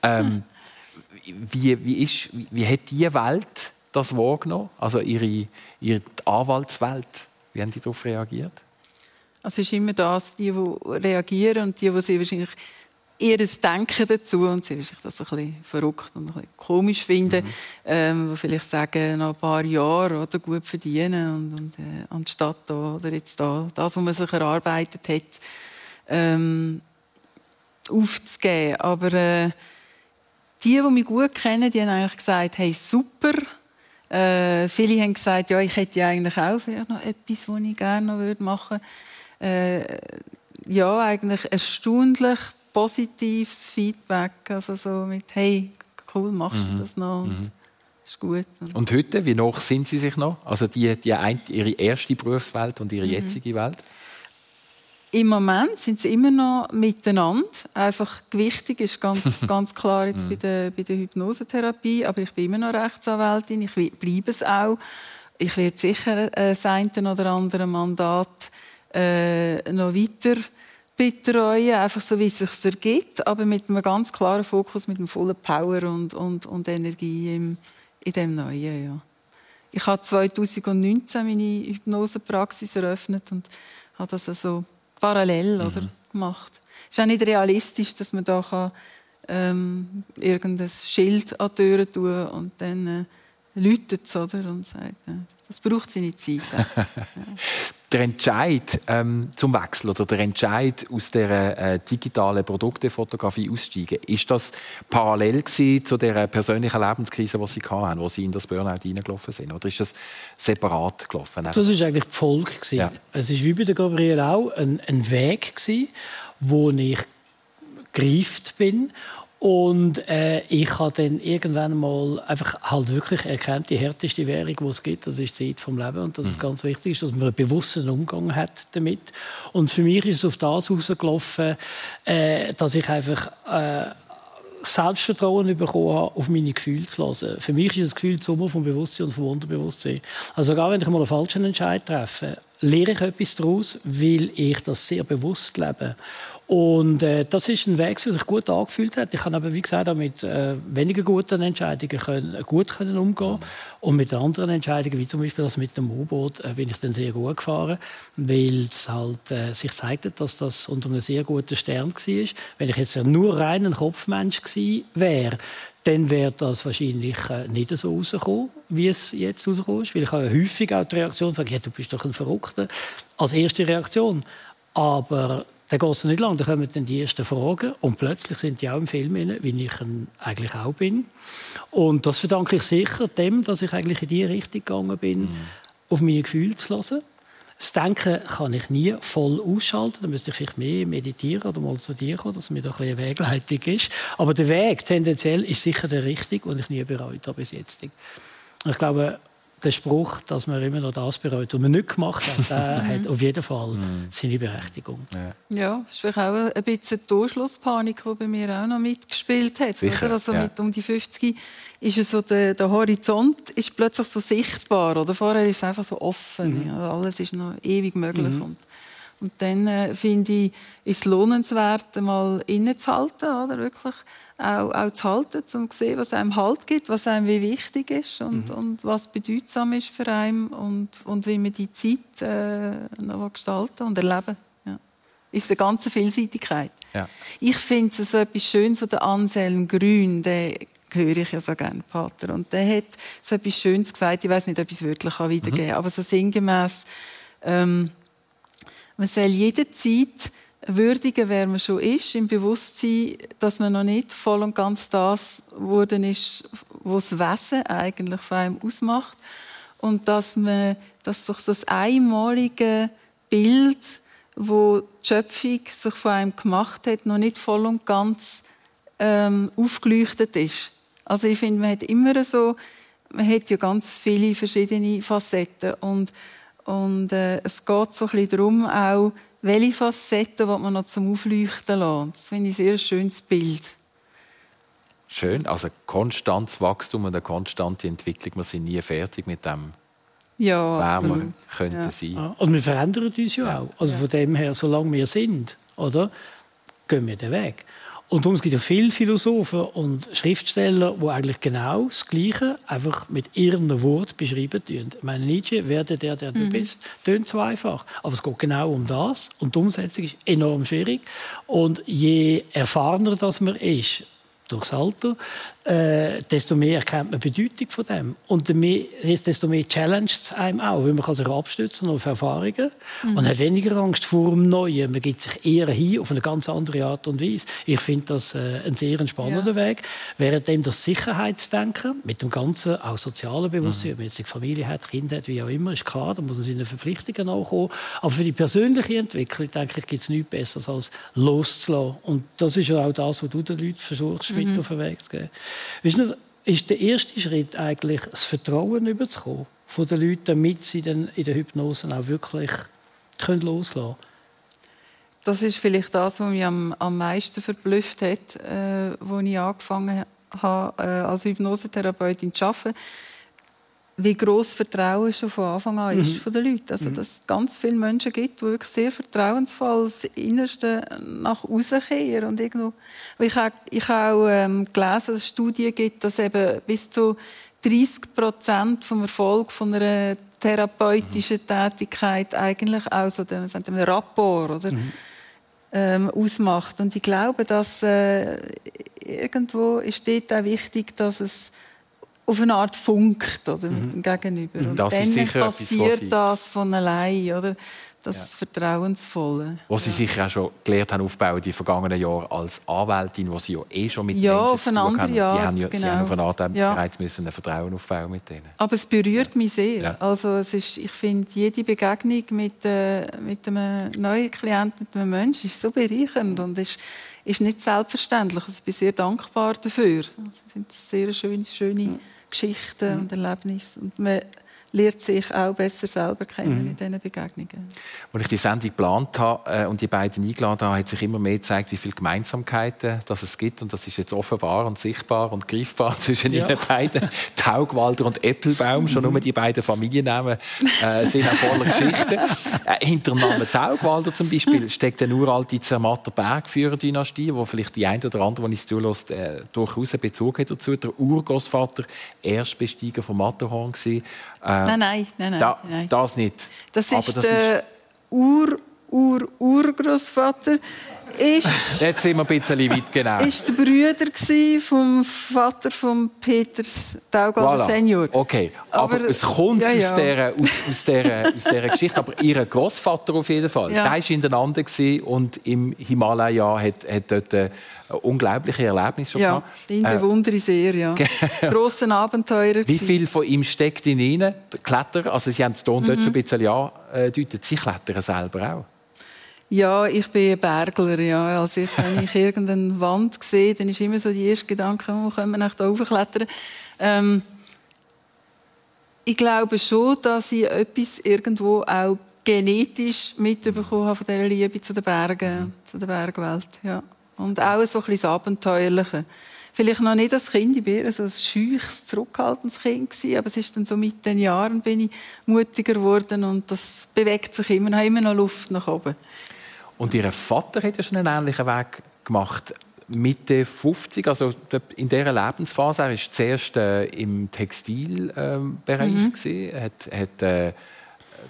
Ähm, wie, wie, ist, wie, wie hat diese Welt das wahrgenommen? Also ihre, ihre Anwaltswelt. Wie haben die darauf reagiert? Also es ist immer das, die, die reagieren und die, die sie wahrscheinlich ihr Denken dazu und sie wahrscheinlich das ein bisschen verrückt und ein bisschen komisch finden, mhm. ähm, vielleicht sagen, nach ein paar Jahren oder, gut verdienen und, und äh, anstatt da, oder jetzt da, das, was man sich erarbeitet hat, ähm, aufzugeben. Aber äh, die, die mich gut kennen, die haben eigentlich gesagt, hey, super. Äh, viele haben gesagt, ja, ich hätte ja eigentlich auch noch etwas, was ich gerne noch machen würde. Äh, ja, eigentlich erstaunlich positives Feedback. Also so mit, hey, cool, machst du mhm. das noch? Und mhm. ist gut. Und heute, wie noch sind Sie sich noch? Also die, die ein, Ihre erste Berufswelt und Ihre mhm. jetzige Welt? Im Moment sind sie immer noch miteinander. Einfach gewichtig ist ganz, (laughs) ganz klar jetzt bei, der, bei der Hypnosetherapie. Aber ich bin immer noch Rechtsanwältin. Ich bleibe es auch. Ich werde sicher äh, das eine oder andere Mandat äh, noch weiter betreuen, einfach so, wie es sich ergibt, aber mit einem ganz klaren Fokus, mit einem vollen Power und, und, und Energie im, in dem Neuen. Ja. Ich habe 2019 meine Hypnosepraxis eröffnet und habe das also parallel mhm. oder, gemacht. Es ist auch nicht realistisch, dass man da kann, ähm, irgendein Schild an die Tür tun und dann äh, läutet es oder, und sagt, äh, das braucht seine Zeit. (laughs) ja. Der Entscheid ähm, zum Wechsel oder der Entscheid aus der äh, digitalen Produktefotografie auszusteigen, ist das parallel zu der persönlichen Lebenskrise, die Sie hatten, wo Sie in das Burnout hineingelaufen sind? Oder ist das separat gelaufen? Das ist eigentlich die Folge. Ja. Es ist wie bei der Gabriele auch ein, ein Weg, gewesen, wo ich gereift bin und äh, ich habe dann irgendwann mal einfach halt wirklich erkannt, die härteste Währung, die es gibt, das ist die Zeit vom Leben. Und dass mhm. es ganz wichtig ist, dass man einen bewussten Umgang hat damit. Und für mich ist es auf das herausgelaufen, äh, dass ich einfach äh, Selbstvertrauen bekommen habe, auf meine Gefühle zu hören. Für mich ist das Gefühl die Summe vom Bewusstsein und vom Unterbewusstsein. Also gar wenn ich mal einen falschen Entscheid treffe, lehre ich etwas daraus, weil ich das sehr bewusst lebe. Und äh, das ist ein Weg, der sich gut angefühlt hat. Ich kann aber, wie gesagt, auch mit äh, weniger guten Entscheidungen können, gut können umgehen Und mit anderen Entscheidungen, wie zum Beispiel das mit dem U-Boot, äh, bin ich dann sehr gut gefahren, weil es halt äh, sich zeigte, dass das unter einem sehr guten Stern war. Wenn ich jetzt nur rein ein Kopfmensch gewesen wäre, dann wäre das wahrscheinlich äh, nicht so rausgekommen, wie es jetzt rausgekommen ist. Weil ich habe häufig auch die Reaktion, ja, du bist doch ein Verrückter, als erste Reaktion. Aber dann geht es nicht lang, dann kommen dann die ersten Fragen und plötzlich sind die auch im Film rein, wie ich eigentlich auch bin. Und das verdanke ich sicher dem, dass ich eigentlich in die Richtung gegangen bin, mhm. auf meine Gefühle zu hören. Das Denken kann ich nie voll ausschalten. Da müsste ich vielleicht mehr meditieren oder mal zu dir kommen, dass mir da ein eine Wegleitung ist. Aber der Weg tendenziell ist sicher der richtige und ich nie bereut habe bis jetzt. Ich glaube, der Spruch, dass man immer noch das bereut, was man nicht gemacht hat, der (laughs) mhm. hat auf jeden Fall mhm. seine Berechtigung. Ja, ja das ist vielleicht auch ein bisschen die Durchschlusspanik, die bei mir auch noch mitgespielt hat. Sicher, Also ja. mit um die 50 ist es so, der, der, Horizont ist plötzlich so sichtbar. Oder? Vorher ist es einfach so offen. Mhm. Ja, alles ist noch ewig möglich. Mhm. Und, und dann äh, finde ich, ist es lohnenswert, mal innezuhalten, oder? Wirklich auch, auch zu halten, um zu sehen, was einem Halt gibt, was einem wie wichtig ist und, mhm. und was bedeutsam ist für einen und, und wie man die Zeit äh, noch gestalten und erleben ja. Ist eine ganze Vielseitigkeit. Ja. Ich finde es so etwas Schönes, so der Anselm Grün, der höre ich ja so gerne, Pater. Und der hat so etwas Schönes gesagt, ich weiß nicht, ob ich es wirklich wiedergeben kann, mhm. aber so sinngemäß, ähm, man soll jederzeit würdigen, wer man schon ist, im Bewusstsein, dass man noch nicht voll und ganz das geworden ist, was das Wesen eigentlich von einem ausmacht. Und dass man, dass sich das einmalige Bild, wo die Schöpfung sich von einem gemacht hat, noch nicht voll und ganz ähm, aufgeleuchtet ist. Also ich finde, man hat immer so, man hat ja ganz viele verschiedene Facetten und, und äh, es geht so ein bisschen darum, auch welche Facetten man noch zum Aufleuchten lässt. Das finde ich ein sehr schönes Bild. Schön, also konstantes Wachstum und eine konstante Entwicklung. Wir sind nie fertig mit dem, ja, wer wir könnten ja. sein. Ja, und wir verändern uns ja auch. Also von dem her, solange wir sind, oder, gehen wir den Weg. Und darum, es gibt ja viele Philosophen und Schriftsteller, die eigentlich genau das Gleiche einfach mit ihrem Wort beschreiben. Ich meine, Nietzsche, werde der, der du mhm. bist, tönt so einfach. Aber es geht genau um das. Und die Umsetzung ist enorm schwierig. Und je erfahrener das man ist, durchs Alter, äh, desto mehr erkennt man die Bedeutung von dem. Und desto mehr challenged es einem auch, weil man kann sich abstützen auf Erfahrungen mhm. und hat weniger Angst vor dem Neuen. Man gibt sich eher hin auf eine ganz andere Art und Weise. Ich finde das äh, ein sehr spannender ja. Weg. Währenddem das Sicherheitsdenken mit dem ganzen auch sozialen Bewusstsein, mhm. ob man jetzt eine Familie hat, Kind hat, wie auch immer, ist klar, da muss man seinen Verpflichtungen nachkommen. Aber für die persönliche Entwicklung, denke ich, gibt es nichts Besseres als loszulassen. Und das ist ja auch das, was du den Leuten versuchst, mhm. mit auf den Weg zu geben. Weißt du, ist der erste Schritt eigentlich, das Vertrauen überzukommen von den Leuten, damit sie dann in der Hypnose auch wirklich können loslassen können? Das ist vielleicht das, was mich am, am meisten verblüfft hat, äh, als ich angefangen habe, äh, als Hypnosetherapeutin zu arbeiten wie groß Vertrauen schon von Anfang an ist mhm. von den Leuten. Also, mhm. dass es ganz viele Menschen gibt, die wirklich sehr vertrauensvoll das Innerste nach außen kehren. Und irgendwo, ich habe, ich auch ähm, gelesen, dass es Studien gibt, dass eben bis zu 30 Prozent vom Erfolg von einer therapeutischen mhm. Tätigkeit eigentlich auch so den, einen Rapport oder, mhm. ähm, ausmacht. Und ich glaube, dass äh, irgendwo ist dort auch wichtig, dass es auf eine Art funkt oder, mhm. gegenüber. Und das dann passiert etwas, das von allein, oder? Das ja. Vertrauensvolle. Was Sie ja. sicher auch schon gelernt haben aufbauen die vergangenen Jahre als Anwältin, wo Sie ja eh schon mit ja, Menschen zu tun haben. Ja, haben ja, genau. Sie haben von Anfang an ja. bereits müssen ein Vertrauen aufbauen mit denen. Aber es berührt mich sehr. Also es ist, ich finde, jede Begegnung mit, äh, mit einem neuen Klienten, mit einem Menschen, ist so bereichernd und ist, ist nicht selbstverständlich. Also ich bin sehr dankbar dafür. Also ich finde das sehr schöne, schöne mhm. Geschichten mhm. und Erlebnisse. Und man lernt sich auch besser selber kennen mhm. in diesen Begegnungen. Als ich die Sendung geplant habe äh, und die beiden eingeladen habe, hat sich immer mehr gezeigt, wie viele Gemeinsamkeiten dass es gibt. Und das ist jetzt offenbar und sichtbar und greifbar (laughs) zwischen ja. ihnen beiden. (laughs) Taugwalder und Äppelbaum, schon nur die beiden Familiennamen äh, sind auch voller Geschichten. (laughs) Äh, hinter dem Namen Taugwalder zum Beispiel steckt eine uralte Zermatter Bergführerdynastie, wo vielleicht die eine oder andere, die es zulässt, äh, durchaus einen Bezug hat dazu. Der Urgroßvater, Erstbesteiger von Matterhorn war. Äh, nein, nein, nein, da, nein. Das nicht. Das ist das der ist... Ur, Ur, Urgroßvater. Ist, Jetzt sind wir ein bisschen weit, genau. ist der Brüder vom Vater von Peter Taugalder voilà. Senior. Okay, aber, aber, es kommt ja, ja. Aus, dieser, aus, aus, dieser, aus dieser Geschichte. Aber ihr Großvater auf jeden Fall, ja. der war ineinander und im Himalaya hat, hat dort äh, unglaubliche Erlebnisse schon ja, gehabt. ihn äh, bewundere ich sehr, ja. (laughs) Grossen Abenteurer. Wie viel von ihm steckt in Ihnen? Kletter, also Sie haben es dort mhm. schon ein bisschen angedeutet, Sie klettern selber auch. Ja, ich bin ein Bergler. Ja. Also ich, wenn ich (laughs) irgendeine Wand sehe, dann ist immer so die erste Gedanke, wo können wir nach da hochklettern. Ähm, ich glaube schon, dass ich etwas irgendwo auch genetisch mitbekommen habe von dieser Liebe zu den Bergen, mhm. zu der Bergwelt. Ja. Und auch so ein bisschen Abenteuerliche. Vielleicht noch nicht als Kind, ich war so ein scheuches, zurückhaltendes Kind, gewesen, aber es ist dann so mit den Jahren bin ich mutiger geworden und das bewegt sich immer, noch immer noch Luft nach oben. Und Ihr Vater hat ja schon einen ähnlichen Weg gemacht. Mitte 50, also in dieser Lebensphase, er war zuerst äh, im Textilbereich, mhm. hat, hat äh,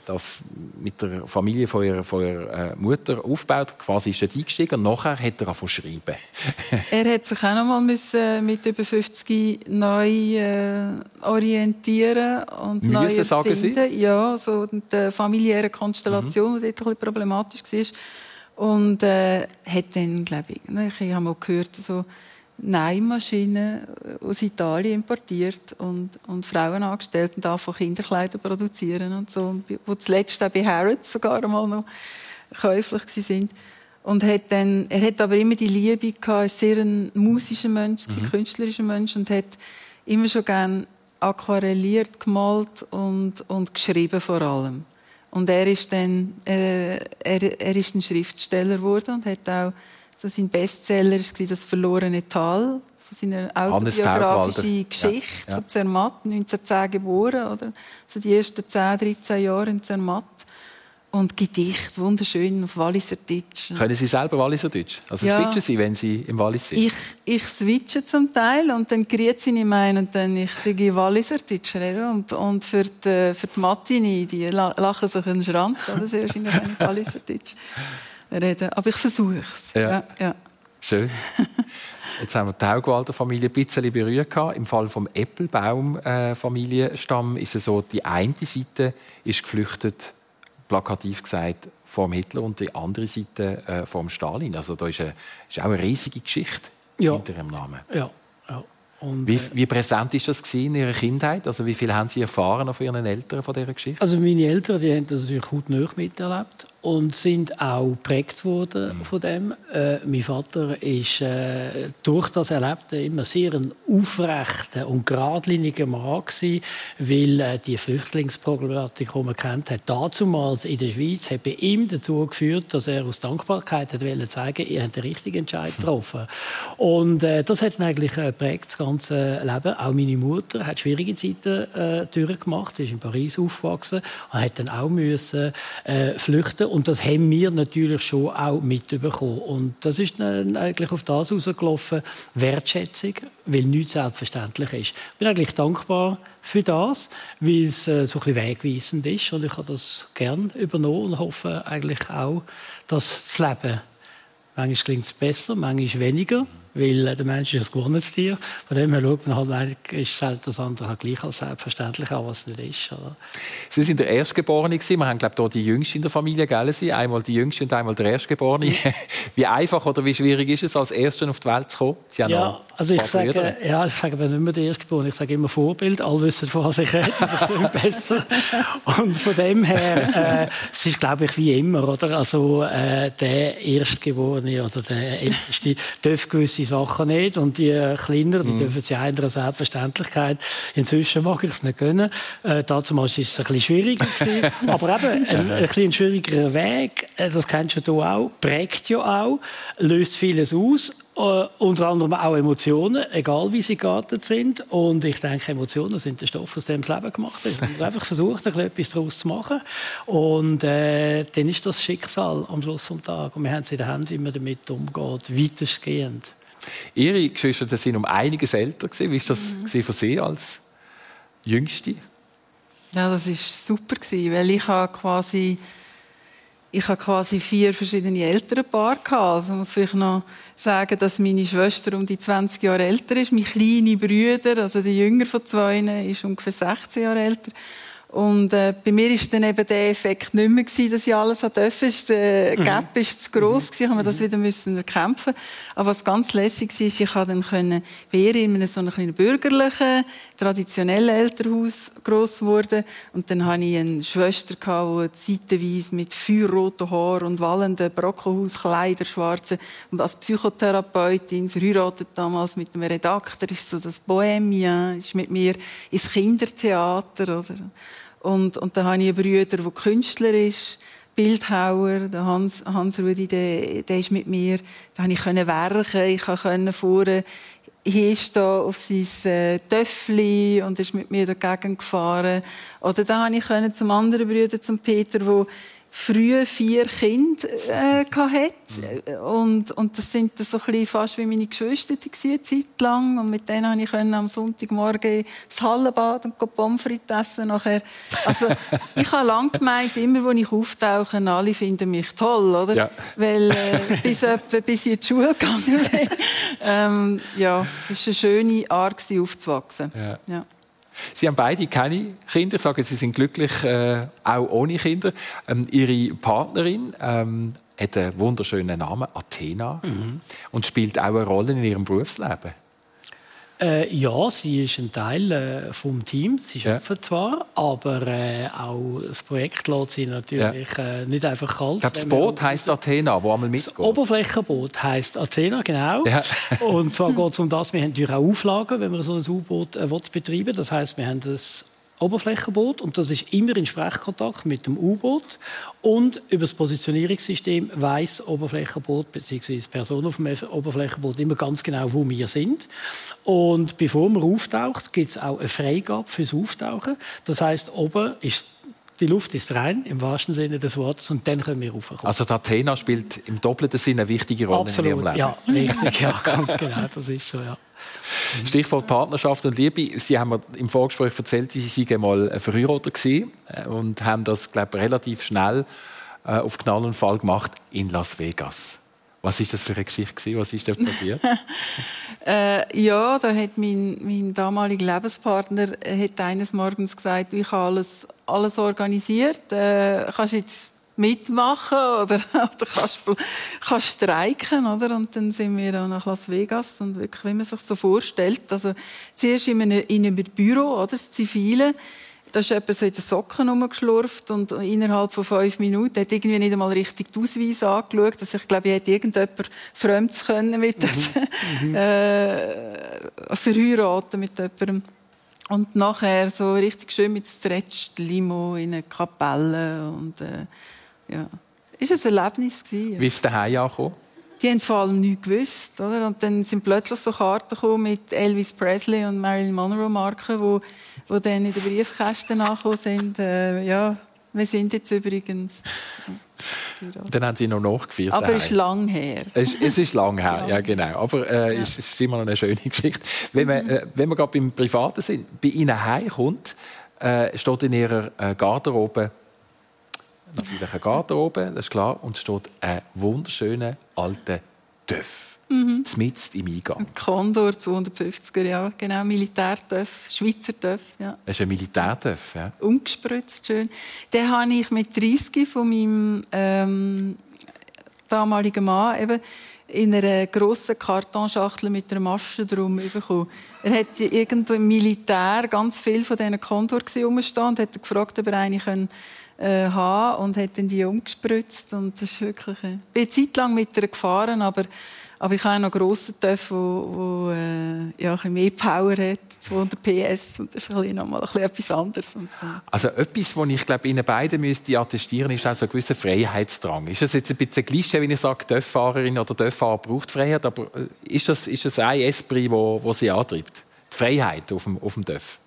das mit der Familie von ihrer, von ihrer äh, Mutter aufgebaut. Quasi ist er eingestiegen und nachher hat er angefangen schreiben. (laughs) er hat sich auch noch mal müssen mit über 50 neu äh, orientieren und müssen, neu sagen Sie? Ja, so die familiäre Konstellation, mhm. die dort ein bisschen problematisch war. Und äh, hat dann, glaube ich, ne, ich habe mal gehört, so Nähmaschinen aus Italien importiert und, und Frauen angestellt und davon Kinderkleider produzieren und so, wo zuletzt auch bei Harrods sogar mal noch käuflich sind. Und hat dann, er hat aber immer die Liebe gehabt, er war sehr ein musischer Mensch, mhm. künstlerischer Mensch und hat immer schon gerne aquarelliert, gemalt und, und geschrieben vor allem. Und er ist dann, er, er, er ist ein Schriftsteller geworden und hat auch so sein Bestseller war das verlorene Tal von seiner autobiografischen Geschichte ja, ja. von Zermatt, 1910 geboren oder so die ersten 10, 13 Jahre in Zermatt und Gedicht, wunderschön auf Walliser Deutsch. Können Sie selber Walliser Deutsch? Also ja. switchen Sie, wenn Sie im Wallis sind? Ich, ich switche zum Teil und dann sie nicht ein und dann ich kriege Walliser Deutsch reden. Und, und für die, für die Matini, die lachen sich in den Schrank, oder? sehr wahrscheinlich kann ich reden. Aber ich versuche es. Ja. Ja, ja. Schön. (laughs) Jetzt haben wir die Haugwalder Familie ein bisschen berührt. Im Fall vom Äppelbaum-Familienstamm ist es so, die eine Seite ist geflüchtet plakativ gesagt, vom Hitler und die andere Seite äh, vom Stalin. Also da ist, eine, ist auch eine riesige Geschichte ja. hinter ihrem Namen. Ja. ja. Und, wie, äh, wie, präsent ist das in Ihrer Kindheit? Also wie viel haben Sie erfahren von Ihren Eltern von dieser Geschichte? Also meine Eltern, die haben das natürlich hautnah miterlebt und sind auch geprägt worden mhm. von dem. Äh, mein Vater ist äh, durch das Erlebte immer sehr ein aufrechter und geradliniger Mann gewesen, weil äh, die Flüchtlingsproblematik, die man kennt hat, damals in der Schweiz, hat bei ihm dazu geführt, dass er aus Dankbarkeit hat wollte zeigen, er hat den richtigen Entscheid getroffen. Und äh, das hat ihn eigentlich äh, geprägt, das ganze Leben. Auch meine Mutter hat schwierige Zeiten äh, durchgemacht, ist in Paris aufgewachsen und hat dann auch müssen flüchten und das haben wir natürlich schon auch mitbekommen. Und das ist dann eigentlich auf das herausgelaufen, Wertschätzung, weil nichts selbstverständlich ist. Ich bin eigentlich dankbar für das, weil es äh, so ein bisschen wegweisend ist. Und ich habe das gern übernommen und hoffe eigentlich auch, dass das Leben manchmal klingt es besser, manchmal weniger weil der Mensch ist ein gewonnenes Tier. Von dem her schaut man halt, eigentlich ist halt das andere halt gleich als selbstverständlich auch, was es nicht ist. Oder? Sie sind der Erstgeborene gewesen. Wir haben, glaube ich, die Jüngste in der Familie, gell? Sie? Einmal die Jüngste und einmal der Erstgeborene. (laughs) wie einfach oder wie schwierig ist es, als Erster auf die Welt zu kommen? Sie ja, also ich sage, ja, ich sage nicht mehr der Erstgeborene, ich sage immer Vorbild. Alle wissen, von was ich rede, das ist besser. (laughs) Und von dem her, äh, es ist, glaube ich, wie immer, oder? Also, äh, der Erstgeborene oder der Älteste darf gewisse Sachen nicht und die Kleineren, die mm. dürfen sie einer Selbstverständlichkeit. Inzwischen mag ich es nicht gönnen. Äh, dazu war es ein bisschen schwieriger gewesen. (laughs) Aber eben, ein, ein bisschen schwierigerer Weg, äh, das kennst du auch, prägt ja auch, löst vieles aus. Uh, unter anderem auch Emotionen, egal wie sie geartet sind. Und ich denke, Emotionen sind der Stoff, aus dem das Leben gemacht ist. Und (laughs) einfach versucht, etwas daraus zu machen. Und äh, dann ist das Schicksal am Schluss des Tages. Und wir haben es in der Hand, wie man damit umgeht, weitestgehend. Ihre Geschwister sind um einiges älter. Wie war das mhm. für Sie als Jüngste? Ja, das war super, weil ich habe quasi ich habe quasi vier verschiedene Elternpaare gehabt. Also muss vielleicht noch sagen, dass meine Schwester um die 20 Jahre älter ist. Mein kleiner Bruder, also der jünger von zwei, ist ungefähr 16 Jahre älter. Und äh, bei mir ist dann eben der Effekt nicht mehr gewesen, dass ich alles durfte. Der mhm. Gap ist zu gross gewesen, haben wir das mhm. wieder müssen erkämpfen. Aber was ganz lässig war, ich konnte dann können, ihr in einem so einem kleinen bürgerlichen, traditionellen Elternhaus gross geworden. Und dann hatte ich eine Schwester, die zeitweise mit feuerroten Haaren und wallenden Brockenhauskleidern, schwarzen, und als Psychotherapeutin, verheiratet damals mit einem Redakteur, ist so das Bohemien, ist mit mir ins Kindertheater, oder? Und, und dann habe ich einen Bruder, der Künstler ist, Bildhauer, der Hans, Hans Rudi, der, der ist mit mir. Da konnte ich werken, ich konnte vorne hinstehen auf sein äh, Töffli und ist mit mir dagegen gefahren. Oder da konnte ich zum anderen Bruder, zum Peter, der früh vier Kinder äh, hatte. Und, und das sind so ein fast wie meine Geschwister eine Zeit lang. Und mit denen konnte ich am Sonntagmorgen das Hallenbad und Pommes frites essen. Nachher. Also, (laughs) ich habe lange gemeint, immer, wenn ich auftauche, alle finden mich toll, oder? Ja. Weil, äh, bis, etwa, bis ich in die Schule gegangen bin. (laughs) ähm, ja, es war eine schöne Art, aufzuwachsen. Ja. ja. Sie haben beide keine Kinder. Ich sage, Sie sind glücklich, äh, auch ohne Kinder. Ähm, ihre Partnerin ähm, hat einen wunderschönen Namen, Athena, mhm. und spielt auch eine Rolle in Ihrem Berufsleben. Äh, ja, sie ist ein Teil äh, vom Team. Sie arbeiten ja. zwar, aber äh, auch das Projekt lässt sie natürlich ja. äh, nicht einfach kalt. Ich glaube, das Boot heisst Athena, wo einmal mitgeht. Das Oberflächenboot heisst Athena, genau. Ja. Und zwar (laughs) geht es um das, wir haben natürlich auch Auflagen, wenn man so ein U-Boot äh, betreiben Das heißt, wir haben das Oberflächenboot und das ist immer in Sprechkontakt mit dem U-Boot und über das Positionierungssystem weiß Oberflächenboot bzw. Person auf dem Oberflächenboot immer ganz genau, wo wir sind. Und bevor man auftaucht, gibt es auch eine Freigabe fürs Auftauchen. Das heißt, oben ist die Luft ist rein, im wahrsten Sinne des Wortes, und dann können wir raufkommen. Also die Athena spielt im doppelten Sinne eine wichtige Rolle Absolut, in Ihrem Leben? ja, richtig, ja, ganz genau, das ist so, ja. Stichwort Partnerschaft und Liebe. Sie haben mir im Vorgespräch erzählt, Sie waren mal verheiratet gewesen äh, und haben das, glaube ich, relativ schnell äh, auf Knall und Fall gemacht in Las Vegas. Was ist das für eine Geschichte? Was ist da passiert? (laughs) äh, ja, da hat mein, mein damaliger Lebenspartner hat eines Morgens gesagt, ich habe alles, alles organisiert. Äh, kannst jetzt mitmachen oder, (laughs) oder kannst, kannst streiken, oder? Und dann sind wir nach Las Vegas und wirklich, wie man sich so vorstellt, also zuerst in einem, in einem Büro, oder? Das Zivile, da ist jemand so in den Socken rumgeschlurft und innerhalb von fünf Minuten hat irgendwie nicht einmal richtig die Ausweise angeschaut. Also ich glaube, ich hätte irgendjemand Fremdes können mit mhm. (laughs) äh, verheiraten mit jemandem. Und nachher so richtig schön mit Stretched Limo in eine Kapelle und äh, ja. Es war ein Erlebnis. Ja. Wie ist es daheim angekommen? Die haben vor allem nichts gewusst. Oder? Und dann sind plötzlich so Karten gekommen mit Elvis Presley und Marilyn Monroe Marken, wo, wo dann in den Briefkästen angekommen sind. Äh, ja, wir sind jetzt übrigens. (laughs) Dann haben sie noch nachgeführt. Aber es ist lang her. Es, es ist lang her, (laughs) ja genau. Aber äh, ja. es ist immer noch eine schöne Geschichte. Wenn wir, äh, wenn wir gerade beim Privaten sind, bei Ihnen heimkommt, äh, steht in Ihrer äh, Garderobe natürlich eine Garderobe, das ist klar, und es steht ein wunderschöner alter Töff. Mhm. Mitten im Eingang. Condor 250er, ja, genau. Militärtöff, Schweizer Töff. Ja. Das ist ein Militärtöff, ja. Umgespritzt, schön. Den habe ich mit 30 von meinem ähm, damaligen Mann eben in einer grossen Kartonschachtel mit einer Masche drum bekommen. Er hat irgendwo im Militär ganz viel von diesen Condor rumstehen und hat gefragt, ob er eine können äh, haben und hat dann die umgespritzt und das ist wirklich äh, ich bin eine Zeit lang mit ihr gefahren aber aber ich habe noch grossen Töff, wo, wo äh, ja, mehr Power hat, 200 PS und das ist noch mal ein etwas anderes. Und, äh. Also etwas, was ich glaube, Ihnen beiden müsste attestieren, ist auch so ein gewisser Freiheitsdrang. Ist das jetzt ein bisschen Klischee, wenn ich sage, Töfffahrerin oder Töfffahrer braucht Freiheit, aber äh, ist das, ist das ein Esprit, wo, wo Sie antreibt? Die Freiheit auf dem, auf dem Töff?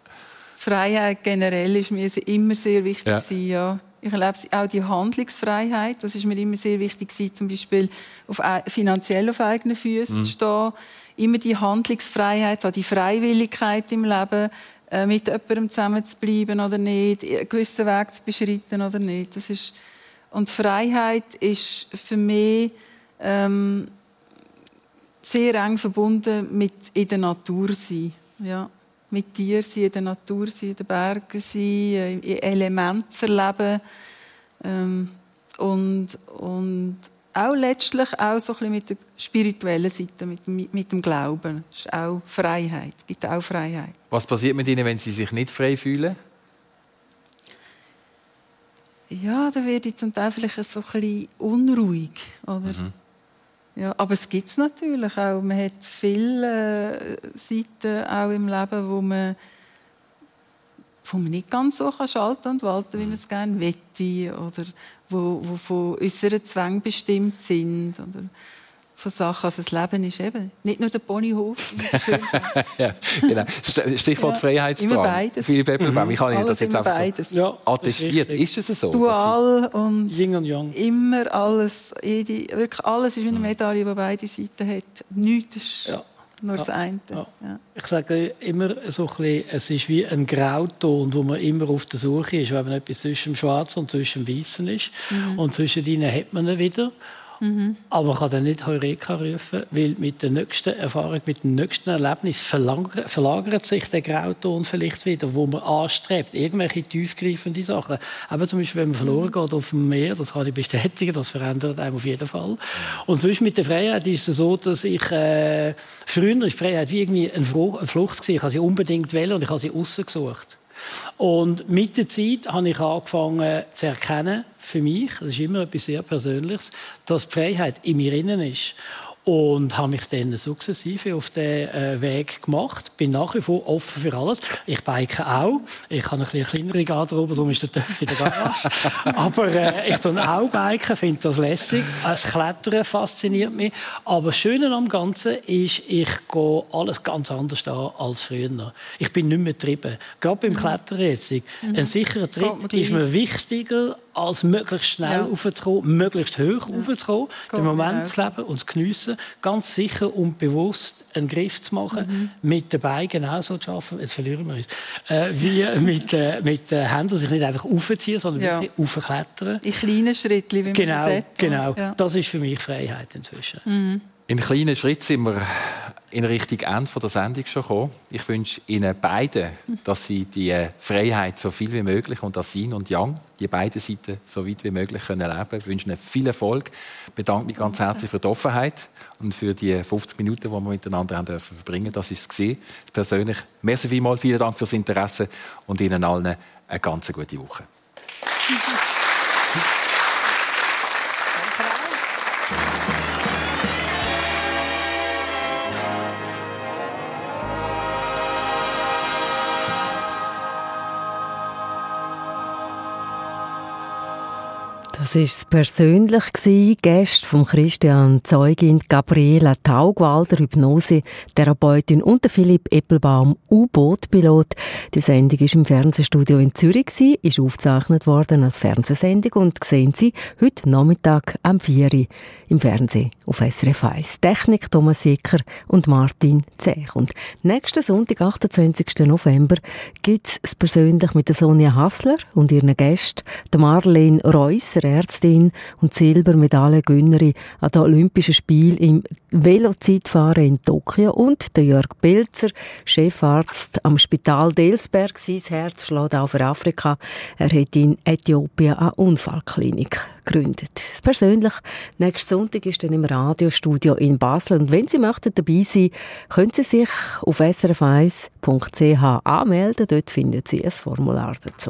Freiheit generell ist mir immer sehr wichtig. Ja. Gewesen, ja. Ich erlebe auch die Handlungsfreiheit. Das ist mir immer sehr wichtig gewesen, zum Beispiel auf, finanziell auf eigenen Füßen mhm. zu stehen. Immer die Handlungsfreiheit, die Freiwilligkeit im Leben, äh, mit jemandem zusammen zu bleiben oder nicht, einen gewissen Weg zu beschreiten oder nicht. Das ist und Freiheit ist für mich ähm, sehr eng verbunden mit in der Natur sein. Ja mit dir sein, in der Natur sein, in den Bergen sein, in Elementen zu erleben. Ähm, und, und auch letztlich auch so ein bisschen mit der spirituellen Seite, mit, mit, mit dem Glauben. Das ist auch Freiheit, gibt auch Freiheit. Was passiert mit Ihnen, wenn Sie sich nicht frei fühlen? Ja, da werde ich zum Teil vielleicht so ein bisschen unruhig. Oder? Mhm. Ja, aber es gibt es natürlich auch. Man hat viele äh, Seiten auch im Leben, wo man, wo man nicht ganz so kann schalten und walten, wie man es gerne wette oder wo, wo von unseren Zwängen bestimmt sind. Oder von Sachen. Also das Leben ist eben nicht nur der Ponyhof. (laughs) ja, genau. Stichwort ja, Freiheitsdrang. Immer beides. Philipp Eppelbaum, ich habe Ihnen das jetzt einfach beides. so ja, attestiert. Ist, ist es so? Dual und Yin und Yang. Immer alles, jede, wirklich alles ist wie eine Medaille, die beide Seiten hat. Nichts ist ja. nur das eine. Ja. Ich sage immer so ein bisschen, es ist wie ein Grauton, wo man immer auf der Suche ist, wenn man etwas zwischen dem Schwarzen und zwischen dem Weißen ist. Mhm. Und zwischen ihnen hat man ihn wieder. Mhm. Aber man kann dann nicht Heureka rufen, weil mit der nächsten Erfahrung, mit dem nächsten Erlebnis verlagert, sich der Grauton vielleicht wieder, wo man anstrebt. Irgendwelche tiefgreifende Sachen. Aber zum Beispiel, wenn man verloren geht auf dem Meer, das kann ich bestätigen, das verändert einem auf jeden Fall. Und sonst mit der Freiheit ist es so, dass ich äh, früher ist Freiheit wie irgendwie eine Flucht gewesen. Ich habe sie unbedingt wählen und ich habe sie außen gesucht. Und mit der Zeit habe ich angefangen zu erkennen, für mich, das ist immer etwas sehr Persönliches, dass die Freiheit in mir innen ist und habe mich dann sukzessive auf den äh, Weg gemacht. Bin nach wie vor offen für alles. Ich bike auch. Ich habe ein bisschen kleinere Garderobe, darum ist der Töpf in der Garage. (laughs) Aber äh, ich tue auch biken, finde das lässig. Das Klettern fasziniert mich. Aber das Schöne am Ganzen ist, ich gehe alles ganz anders an als früher. Ich bin nicht mehr getrieben. Gerade beim Klettern jetzt. Mhm. Ein sicherer Tritt ist mir wichtiger als möglichst schnell ja. aufzukommen, möglichst hoch ja. aufzukommen, den Moment zu leben und zu geniessen, ganz sicher und bewusst einen Griff zu machen, mhm. mit den Beinen genauso zu arbeiten, jetzt verlieren wir uns, äh, wie (laughs) mit, äh, mit den Händen, sich nicht einfach aufziehen, sondern ja. wirklich aufklettern. In kleinen Schritten, wie genau, man sagt. Genau, ja. das ist für mich Freiheit inzwischen. Mhm. In kleinen Schritten sind wir in Richtung Ende der Sendung schon gekommen. Ich wünsche Ihnen beiden, dass Sie die Freiheit so viel wie möglich und das Yin und Yang, die beiden Seiten so weit wie möglich können leben. Ich wünsche Ihnen viel Erfolg. Ich bedanke mich ganz herzlich für die Offenheit und für die 50 Minuten, die wir miteinander haben dürfen verbringen. Das ist es. Persönlich, merci vielmals, vielen Dank fürs Interesse und Ihnen allen eine ganz gute Woche. Das war persönlich. Gäste von Christian Zeugin, Gabriela Taugwalder, Hypnose-Therapeutin und Philipp Eppelbaum, U-Boot-Pilot. Die Sendung war im Fernsehstudio in Zürich, ist aufgezeichnet worden als Fernsehsendung und sehen Sie heute Nachmittag am 4 Uhr im Fernsehen auf SRF 1. Technik Thomas Jecker und Martin Zech. Und nächsten Sonntag, 28. November, gibt es persönlich mit der Sonja Hassler und ihren Gästen, der Marlene Reusser, Ärztin und Silbermedaillengewinnerin an den Olympischen Spielen im Velozeitfahren in Tokio und der Jörg Pilzer, Chefarzt am Spital Delsberg. Sein Herz schlägt auch für Afrika. Er hat in Äthiopien eine Unfallklinik gegründet. Persönlich, nächsten Sonntag ist dann im Radiostudio in Basel. Und wenn Sie möchten dabei sein, können Sie sich auf srf1.ch anmelden. Dort finden Sie ein Formular dazu.